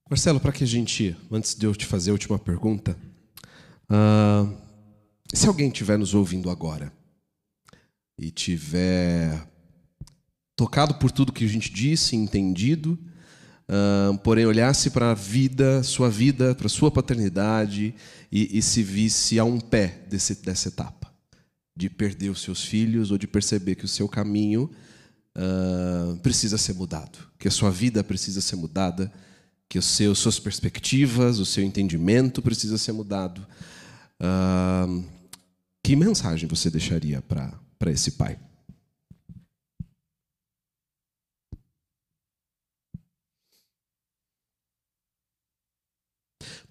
Marcelo, para que a gente, antes de eu te fazer a última pergunta, uh, se alguém estiver nos ouvindo agora e tiver tocado por tudo que a gente disse, entendido, porém olhasse para a vida, sua vida, para sua paternidade e, e, se visse a um pé desse, dessa etapa, de perder os seus filhos ou de perceber que o seu caminho uh, precisa ser mudado, que a sua vida precisa ser mudada, que os seus, suas perspectivas, o seu entendimento precisa ser mudado. Uh, que mensagem você deixaria para esse pai?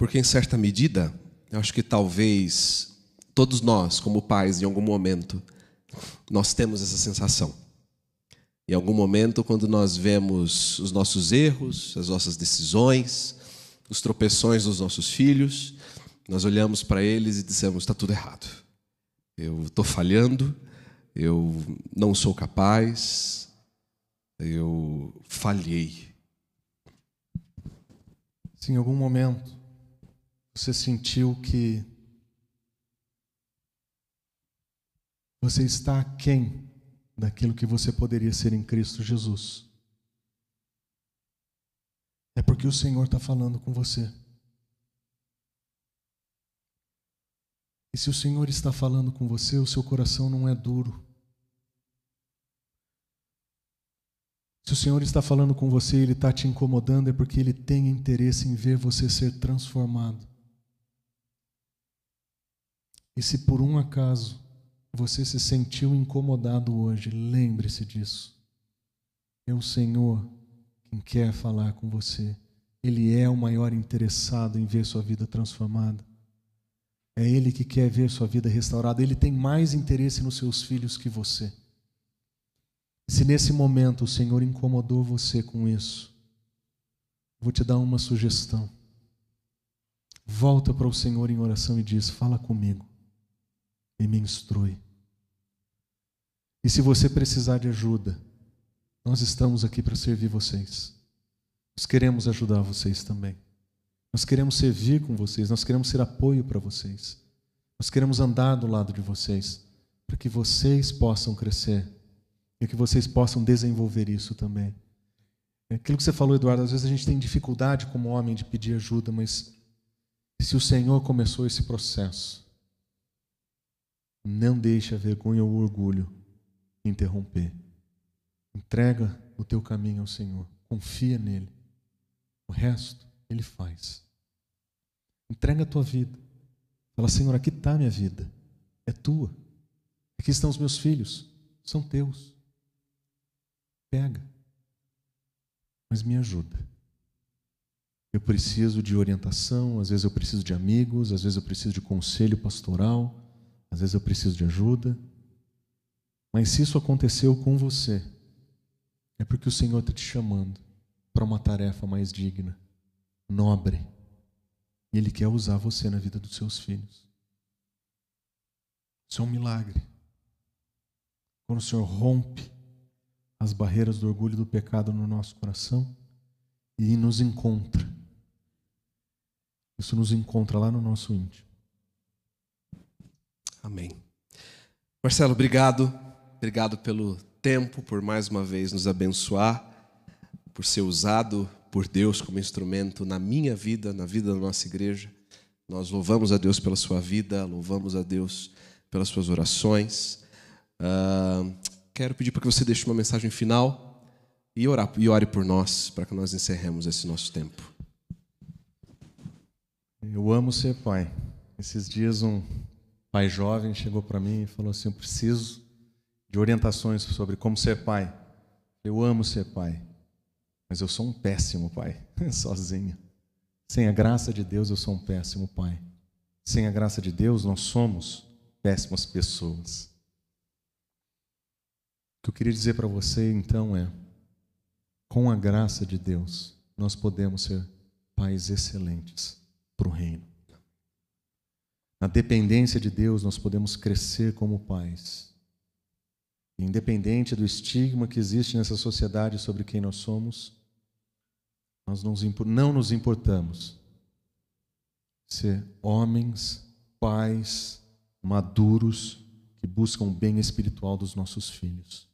Porque, em certa medida, acho que talvez todos nós, como pais, em algum momento, nós temos essa sensação. Em algum momento, quando nós vemos os nossos erros, as nossas decisões, os tropeções dos nossos filhos, nós olhamos para eles e dizemos: está tudo errado. Eu estou falhando, eu não sou capaz, eu falhei. Se em algum momento você sentiu que você está aquém daquilo que você poderia ser em Cristo Jesus. É porque o Senhor está falando com você. E se o Senhor está falando com você, o seu coração não é duro. Se o Senhor está falando com você e Ele está te incomodando, é porque Ele tem interesse em ver você ser transformado. E se por um acaso você se sentiu incomodado hoje, lembre-se disso. É o Senhor quem quer falar com você. Ele é o maior interessado em ver sua vida transformada. É Ele que quer ver sua vida restaurada. Ele tem mais interesse nos seus filhos que você. Se nesse momento o Senhor incomodou você com isso, vou te dar uma sugestão. Volta para o Senhor em oração e diz: Fala comigo e me instrui. E se você precisar de ajuda, nós estamos aqui para servir vocês. Nós queremos ajudar vocês também. Nós queremos servir com vocês, nós queremos ser apoio para vocês. Nós queremos andar do lado de vocês, para que vocês possam crescer e que vocês possam desenvolver isso também. É aquilo que você falou, Eduardo, às vezes a gente tem dificuldade como homem de pedir ajuda, mas se o Senhor começou esse processo, não deixe a vergonha ou o orgulho interromper. Entrega o teu caminho ao Senhor. Confia nele. O resto ele faz. Entrega a tua vida. Fala, Senhor, aqui está a minha vida. É tua. Aqui estão os meus filhos. São teus. Pega. Mas me ajuda. Eu preciso de orientação, às vezes eu preciso de amigos, às vezes eu preciso de conselho pastoral. Às vezes eu preciso de ajuda. Mas se isso aconteceu com você, é porque o Senhor está te chamando para uma tarefa mais digna, nobre. E Ele quer usar você na vida dos seus filhos. Isso é um milagre. Quando o Senhor rompe as barreiras do orgulho e do pecado no nosso coração e nos encontra. Isso nos encontra lá no nosso íntimo. Amém. Marcelo, obrigado. Obrigado pelo tempo, por mais uma vez nos abençoar, por ser usado por Deus como instrumento na minha vida, na vida da nossa igreja. Nós louvamos a Deus pela sua vida, louvamos a Deus pelas suas orações. Uh, quero pedir para que você deixe uma mensagem final e, orar, e ore por nós, para que nós encerremos esse nosso tempo. Eu amo ser pai. Esses dias um pai jovem chegou para mim e falou assim: Eu preciso de orientações sobre como ser pai. Eu amo ser pai, mas eu sou um péssimo pai, sozinho. Sem a graça de Deus, eu sou um péssimo pai. Sem a graça de Deus, nós somos péssimas pessoas. O que eu queria dizer para você então é: com a graça de Deus, nós podemos ser pais excelentes para o reino. Na dependência de Deus, nós podemos crescer como pais. Independente do estigma que existe nessa sociedade sobre quem nós somos, nós não nos importamos ser homens, pais, maduros, que buscam o bem espiritual dos nossos filhos.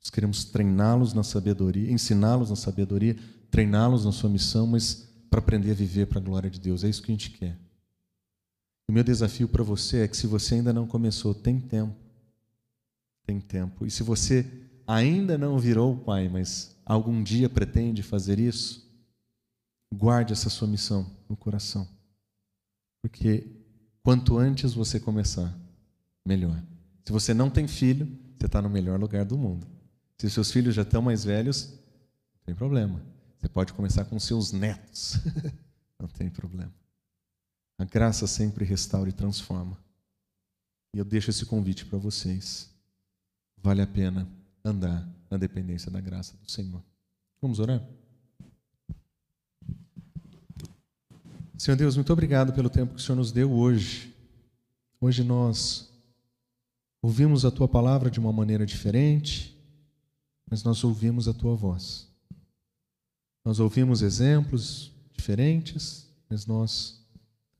Nós queremos treiná-los na sabedoria, ensiná-los na sabedoria, treiná-los na sua missão, mas para aprender a viver para a glória de Deus. É isso que a gente quer. O meu desafio para você é que se você ainda não começou, tem tempo. Tem tempo. E se você ainda não virou pai, mas algum dia pretende fazer isso, guarde essa sua missão no coração. Porque quanto antes você começar, melhor. Se você não tem filho, você está no melhor lugar do mundo. Se seus filhos já estão mais velhos, não tem problema. Você pode começar com seus netos. não tem problema. A graça sempre restaura e transforma. E eu deixo esse convite para vocês. Vale a pena andar na dependência da graça do Senhor. Vamos orar? Senhor Deus, muito obrigado pelo tempo que o Senhor nos deu hoje. Hoje nós ouvimos a tua palavra de uma maneira diferente, mas nós ouvimos a tua voz. Nós ouvimos exemplos diferentes, mas nós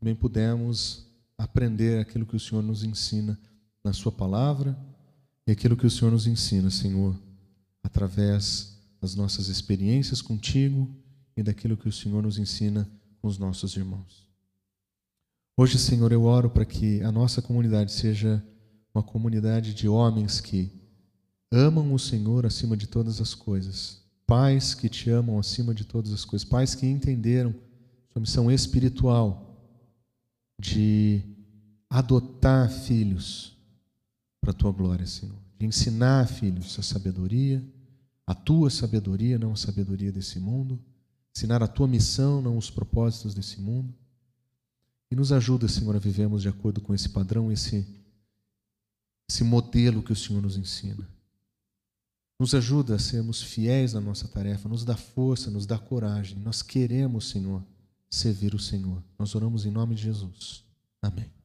também pudemos aprender aquilo que o Senhor nos ensina na sua palavra e aquilo que o Senhor nos ensina, Senhor, através das nossas experiências contigo e daquilo que o Senhor nos ensina com os nossos irmãos. Hoje, Senhor, eu oro para que a nossa comunidade seja uma comunidade de homens que amam o Senhor acima de todas as coisas, pais que te amam acima de todas as coisas, pais que entenderam sua missão espiritual de adotar filhos para a tua glória, Senhor, de ensinar filhos a sabedoria, a tua sabedoria, não a sabedoria desse mundo, ensinar a tua missão, não os propósitos desse mundo. E nos ajuda, Senhor, a vivermos de acordo com esse padrão, esse, esse modelo que o Senhor nos ensina. Nos ajuda a sermos fiéis na nossa tarefa, nos dá força, nos dá coragem. Nós queremos, Senhor, servir o Senhor. Nós oramos em nome de Jesus. Amém.